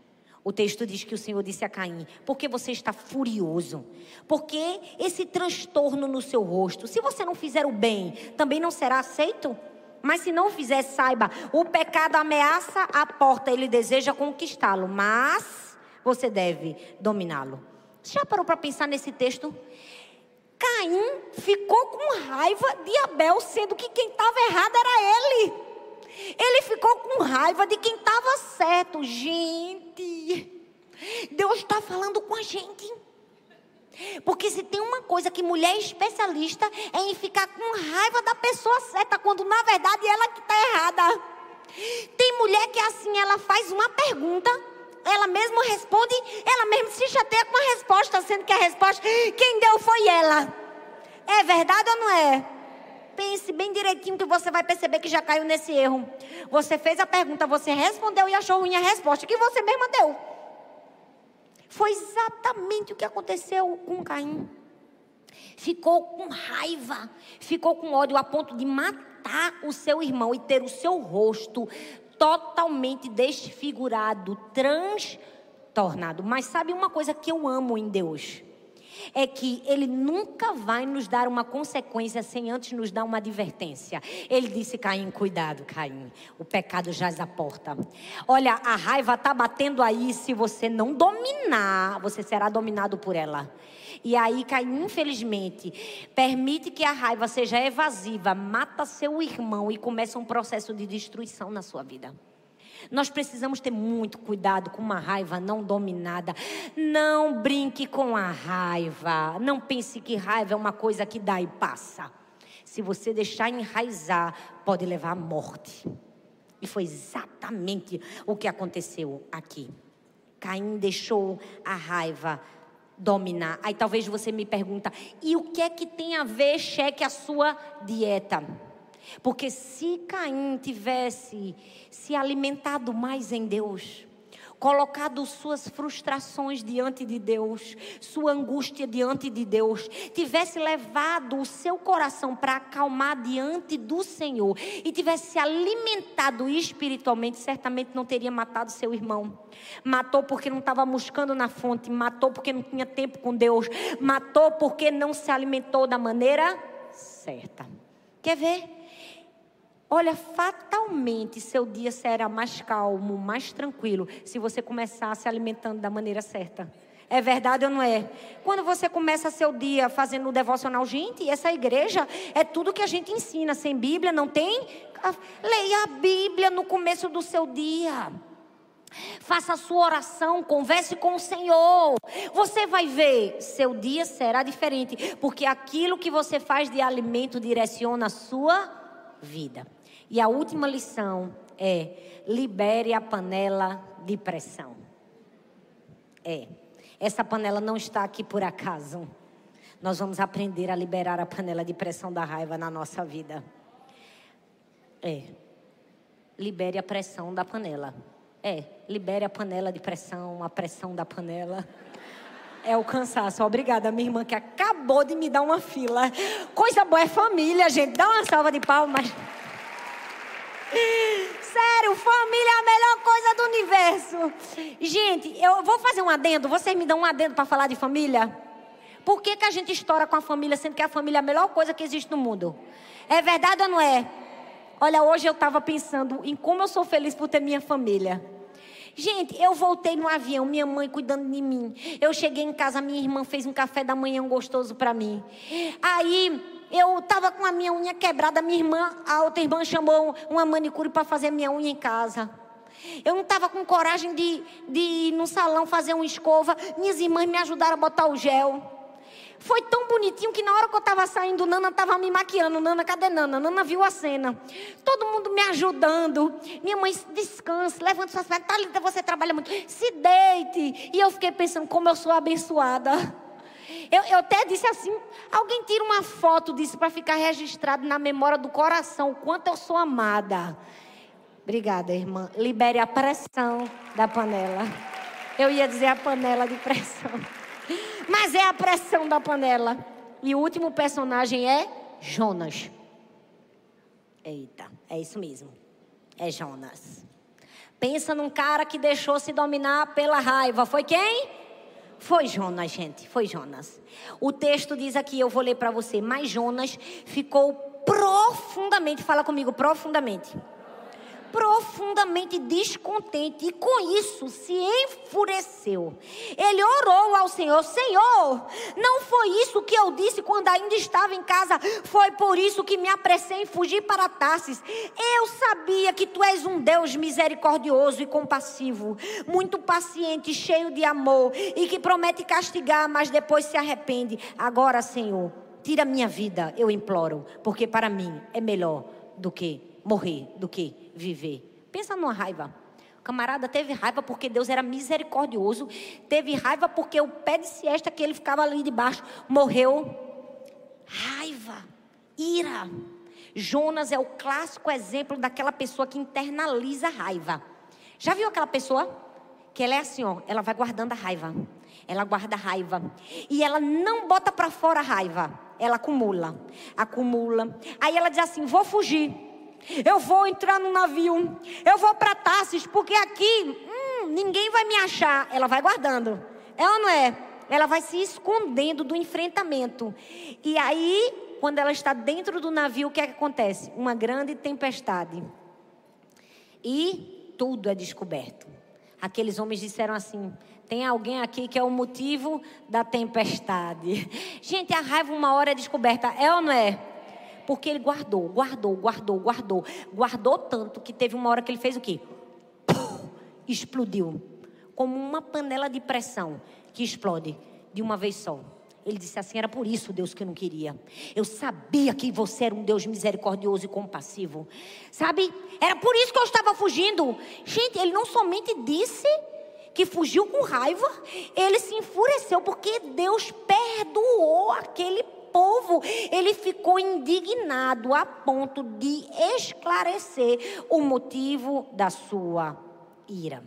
O texto diz que o Senhor disse a Caim: Por que você está furioso? Porque esse transtorno no seu rosto, se você não fizer o bem, também não será aceito? Mas se não fizer, saiba: o pecado ameaça a porta, ele deseja conquistá-lo, mas você deve dominá-lo. Já parou para pensar nesse texto? Caim ficou com raiva de Abel, sendo que quem estava errado era ele. Ele ficou com raiva de quem estava certo. Gente, Deus está falando com a gente. Porque se tem uma coisa que mulher é especialista é em ficar com raiva da pessoa certa, quando na verdade ela que está errada. Tem mulher que assim, ela faz uma pergunta ela mesma responde, ela mesma se chateia com a resposta, sendo que a resposta, quem deu foi ela. É verdade ou não é? Pense bem direitinho que você vai perceber que já caiu nesse erro. Você fez a pergunta, você respondeu e achou ruim a resposta que você mesma deu. Foi exatamente o que aconteceu com Caim. Ficou com raiva, ficou com ódio a ponto de matar o seu irmão e ter o seu rosto totalmente desfigurado, transtornado. Mas sabe uma coisa que eu amo em Deus? É que ele nunca vai nos dar uma consequência sem antes nos dar uma advertência. Ele disse: Caim, cuidado, Caim, o pecado jaz à porta. Olha, a raiva está batendo aí, se você não dominar, você será dominado por ela. E aí, Caim, infelizmente, permite que a raiva seja evasiva, mata seu irmão e começa um processo de destruição na sua vida. Nós precisamos ter muito cuidado com uma raiva não dominada. Não brinque com a raiva. Não pense que raiva é uma coisa que dá e passa. Se você deixar enraizar, pode levar à morte. E foi exatamente o que aconteceu aqui. Caim deixou a raiva dominar. Aí talvez você me pergunta: "E o que é que tem a ver cheque a sua dieta?" Porque se Caim tivesse se alimentado mais em Deus, colocado suas frustrações diante de Deus, sua angústia diante de Deus, tivesse levado o seu coração para acalmar diante do Senhor e tivesse se alimentado espiritualmente, certamente não teria matado seu irmão. Matou porque não estava buscando na fonte, matou porque não tinha tempo com Deus, matou porque não se alimentou da maneira certa. Quer ver? Olha, fatalmente seu dia será mais calmo, mais tranquilo, se você começar se alimentando da maneira certa. É verdade ou não é? Quando você começa seu dia fazendo o devocional, gente, essa igreja é tudo que a gente ensina. Sem Bíblia não tem? Leia a Bíblia no começo do seu dia. Faça a sua oração, converse com o Senhor. Você vai ver, seu dia será diferente, porque aquilo que você faz de alimento direciona a sua vida. E a última lição é: libere a panela de pressão. É, essa panela não está aqui por acaso. Nós vamos aprender a liberar a panela de pressão da raiva na nossa vida. É, libere a pressão da panela. É, libere a panela de pressão, a pressão da panela. É o cansaço. Obrigada, minha irmã, que acabou de me dar uma fila. Coisa boa é família, gente. Dá uma salva de palmas. Sério, família é a melhor coisa do universo. Gente, eu vou fazer um adendo. Vocês me dão um adendo para falar de família? Por que, que a gente estoura com a família, sendo que a família é a melhor coisa que existe no mundo? É verdade ou não é? Olha, hoje eu estava pensando em como eu sou feliz por ter minha família. Gente, eu voltei no avião, minha mãe cuidando de mim. Eu cheguei em casa, minha irmã fez um café da manhã gostoso para mim. Aí eu estava com a minha unha quebrada, minha irmã, a outra irmã chamou uma manicure para fazer minha unha em casa. Eu não estava com coragem de, de ir no salão fazer uma escova. Minhas irmãs me ajudaram a botar o gel. Foi tão bonitinho que na hora que eu estava saindo, Nana estava me maquiando. Nana, cadê Nana? Nana viu a cena. Todo mundo me ajudando. Minha mãe, descanse, levante suas pernas. Thalita, você trabalha muito. Se deite. E eu fiquei pensando como eu sou abençoada. Eu, eu até disse assim: alguém tira uma foto disso para ficar registrado na memória do coração, o quanto eu sou amada. Obrigada, irmã. Libere a pressão da panela. Eu ia dizer a panela de pressão. Mas é a pressão da panela. E o último personagem é Jonas. Eita, é isso mesmo. É Jonas. Pensa num cara que deixou se dominar pela raiva. Foi quem? Foi Jonas, gente. Foi Jonas. O texto diz aqui, eu vou ler para você. Mas Jonas ficou profundamente, fala comigo, profundamente profundamente descontente e com isso se enfureceu. Ele orou ao Senhor: Senhor, não foi isso que eu disse quando ainda estava em casa, foi por isso que me apressei em fugir para Tarsis. Eu sabia que tu és um Deus misericordioso e compassivo, muito paciente, cheio de amor e que promete castigar, mas depois se arrepende. Agora, Senhor, tira minha vida, eu imploro, porque para mim é melhor do que morrer, do que viver. Pensa numa raiva. O camarada teve raiva porque Deus era misericordioso, teve raiva porque o pé de siesta que ele ficava ali debaixo morreu. Raiva, ira. Jonas é o clássico exemplo daquela pessoa que internaliza a raiva. Já viu aquela pessoa que ela é assim, ó, ela vai guardando a raiva. Ela guarda a raiva e ela não bota para fora a raiva. Ela acumula, acumula. Aí ela diz assim: "Vou fugir". Eu vou entrar no navio. Eu vou para Tarsis, porque aqui hum, ninguém vai me achar. Ela vai guardando. É ou não é? Ela vai se escondendo do enfrentamento. E aí, quando ela está dentro do navio, o que, é que acontece? Uma grande tempestade. E tudo é descoberto. Aqueles homens disseram assim: tem alguém aqui que é o motivo da tempestade. Gente, a raiva uma hora é descoberta, é ou não é? Porque ele guardou, guardou, guardou, guardou. Guardou tanto que teve uma hora que ele fez o quê? explodiu. Como uma panela de pressão que explode de uma vez só. Ele disse assim: era por isso, Deus, que eu não queria. Eu sabia que você era um Deus misericordioso e compassivo. Sabe? Era por isso que eu estava fugindo. Gente, ele não somente disse que fugiu com raiva, ele se enfureceu porque Deus perdoou aquele povo, ele ficou indignado a ponto de esclarecer o motivo da sua ira.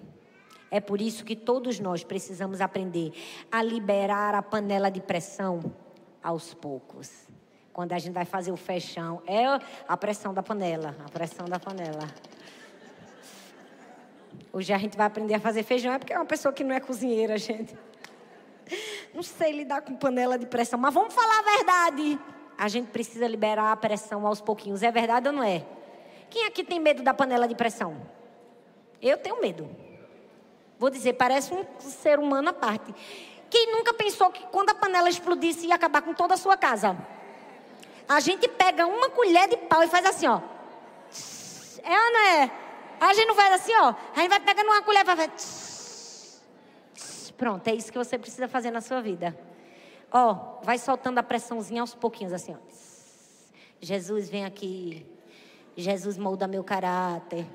É por isso que todos nós precisamos aprender a liberar a panela de pressão aos poucos. Quando a gente vai fazer o fechão, é a pressão da panela, a pressão da panela. Hoje a gente vai aprender a fazer feijão, é porque é uma pessoa que não é cozinheira, gente. Não sei lidar com panela de pressão, mas vamos falar a verdade. A gente precisa liberar a pressão aos pouquinhos. É verdade ou não é? Quem aqui tem medo da panela de pressão? Eu tenho medo. Vou dizer, parece um ser humano à parte. Quem nunca pensou que quando a panela explodisse ia acabar com toda a sua casa? A gente pega uma colher de pau e faz assim, ó. É ou não é? A gente não faz assim, ó. A gente vai pegando uma colher e vai Pronto, é isso que você precisa fazer na sua vida. Ó, vai soltando a pressãozinha aos pouquinhos, assim, ó. Jesus, vem aqui. Jesus, molda meu caráter.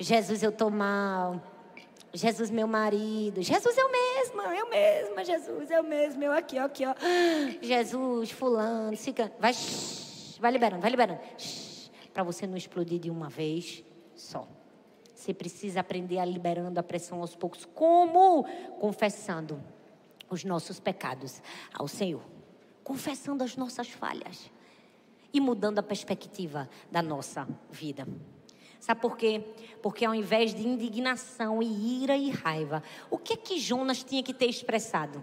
Jesus, eu tô mal. Jesus, meu marido. Jesus, eu mesma, eu mesma, Jesus, eu mesma, eu aqui, ó, aqui, ó. Jesus, fulano, fica. Vai, vai liberando, vai liberando. Para você não explodir de uma vez só. Você precisa aprender a liberando a pressão aos poucos. Como? Confessando os nossos pecados ao Senhor. Confessando as nossas falhas. E mudando a perspectiva da nossa vida. Sabe por quê? Porque ao invés de indignação e ira e raiva, o que é que Jonas tinha que ter expressado?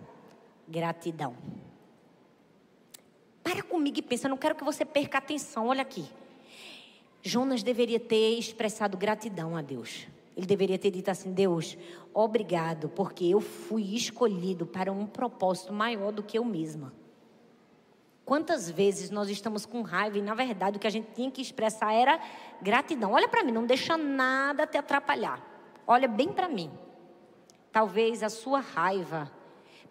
Gratidão. Para comigo e pensa, eu não quero que você perca atenção, olha aqui. Jonas deveria ter expressado gratidão a Deus. Ele deveria ter dito assim: Deus, obrigado, porque eu fui escolhido para um propósito maior do que eu mesma. Quantas vezes nós estamos com raiva e, na verdade, o que a gente tinha que expressar era gratidão. Olha para mim, não deixa nada te atrapalhar. Olha bem para mim. Talvez a sua raiva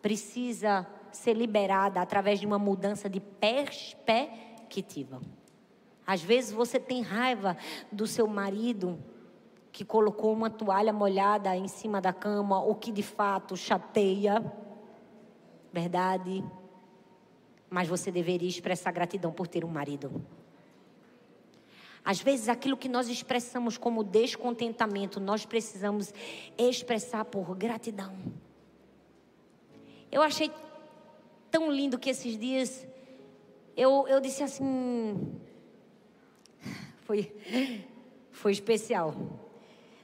precisa ser liberada através de uma mudança de perspectiva. Às vezes você tem raiva do seu marido que colocou uma toalha molhada em cima da cama ou que de fato chateia. Verdade? mas você deveria expressar gratidão por ter um marido. Às vezes, aquilo que nós expressamos como descontentamento, nós precisamos expressar por gratidão. Eu achei tão lindo que esses dias eu, eu disse assim. Foi, foi especial.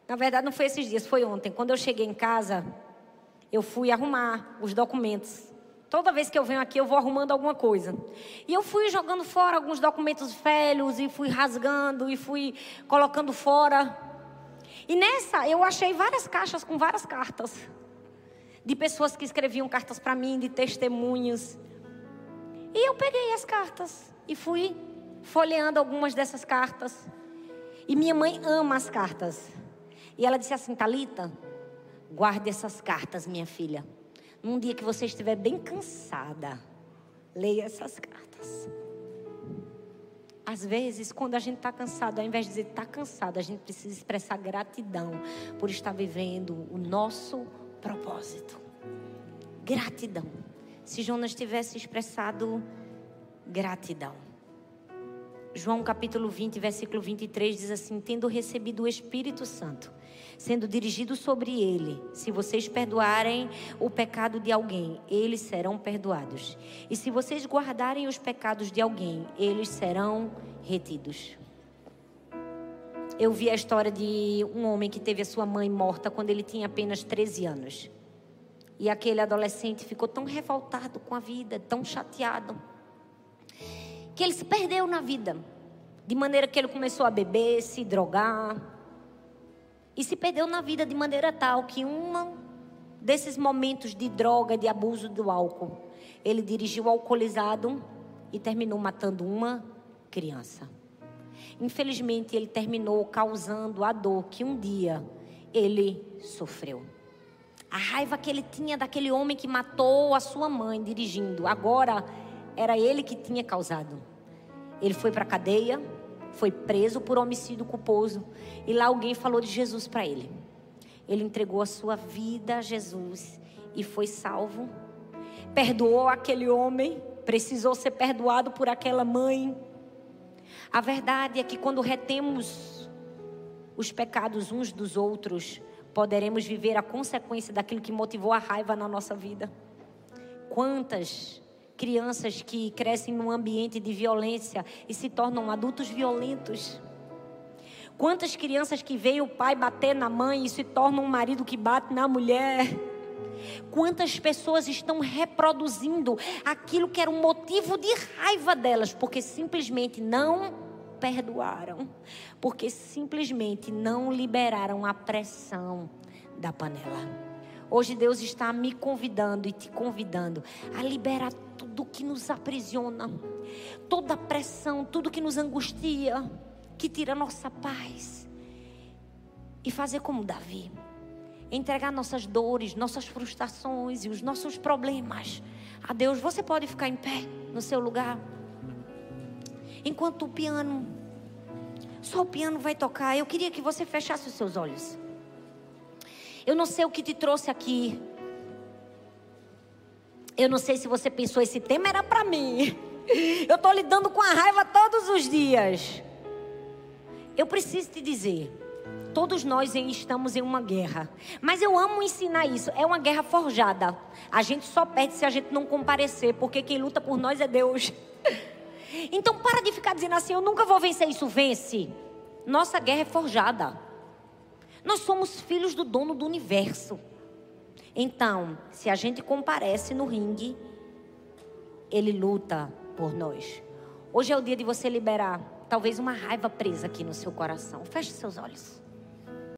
Na verdade, não foi esses dias, foi ontem. Quando eu cheguei em casa, eu fui arrumar os documentos Toda vez que eu venho aqui, eu vou arrumando alguma coisa. E eu fui jogando fora alguns documentos velhos, e fui rasgando, e fui colocando fora. E nessa, eu achei várias caixas com várias cartas. De pessoas que escreviam cartas para mim, de testemunhos. E eu peguei as cartas e fui folheando algumas dessas cartas. E minha mãe ama as cartas. E ela disse assim: Talita, guarde essas cartas, minha filha. Num dia que você estiver bem cansada, leia essas cartas. Às vezes, quando a gente está cansado, ao invés de dizer está cansado, a gente precisa expressar gratidão por estar vivendo o nosso propósito. Gratidão. Se Jonas tivesse expressado gratidão. João capítulo 20, versículo 23 diz assim: Tendo recebido o Espírito Santo, sendo dirigido sobre ele. Se vocês perdoarem o pecado de alguém, eles serão perdoados. E se vocês guardarem os pecados de alguém, eles serão retidos. Eu vi a história de um homem que teve a sua mãe morta quando ele tinha apenas 13 anos. E aquele adolescente ficou tão revoltado com a vida, tão chateado, que ele se perdeu na vida. De maneira que ele começou a beber, se drogar, e se perdeu na vida de maneira tal que um desses momentos de droga, de abuso do álcool, ele dirigiu alcoolizado e terminou matando uma criança. Infelizmente, ele terminou causando a dor que um dia ele sofreu. A raiva que ele tinha daquele homem que matou a sua mãe dirigindo, agora era ele que tinha causado. Ele foi para a cadeia, foi preso por homicídio culposo e lá alguém falou de Jesus para ele. Ele entregou a sua vida a Jesus e foi salvo. Perdoou aquele homem, precisou ser perdoado por aquela mãe. A verdade é que quando retemos os pecados uns dos outros, poderemos viver a consequência daquilo que motivou a raiva na nossa vida. Quantas crianças que crescem num ambiente de violência e se tornam adultos violentos. Quantas crianças que veem o pai bater na mãe e se tornam um marido que bate na mulher. Quantas pessoas estão reproduzindo aquilo que era um motivo de raiva delas, porque simplesmente não perdoaram, porque simplesmente não liberaram a pressão da panela. Hoje Deus está me convidando e te convidando a liberar tudo que nos aprisiona, toda a pressão, tudo que nos angustia, que tira nossa paz. E fazer como Davi entregar nossas dores, nossas frustrações e os nossos problemas a Deus. Você pode ficar em pé no seu lugar. Enquanto o piano, só o piano vai tocar, eu queria que você fechasse os seus olhos. Eu não sei o que te trouxe aqui. Eu não sei se você pensou esse tema era para mim. Eu estou lidando com a raiva todos os dias. Eu preciso te dizer, Todos nós estamos em uma guerra. Mas eu amo ensinar isso. É uma guerra forjada. A gente só perde se a gente não comparecer, porque quem luta por nós é Deus. Então para de ficar dizendo assim, eu nunca vou vencer isso, vence. Nossa guerra é forjada. Nós somos filhos do dono do universo. Então, se a gente comparece no ringue, ele luta por nós. Hoje é o dia de você liberar talvez uma raiva presa aqui no seu coração. Feche seus olhos.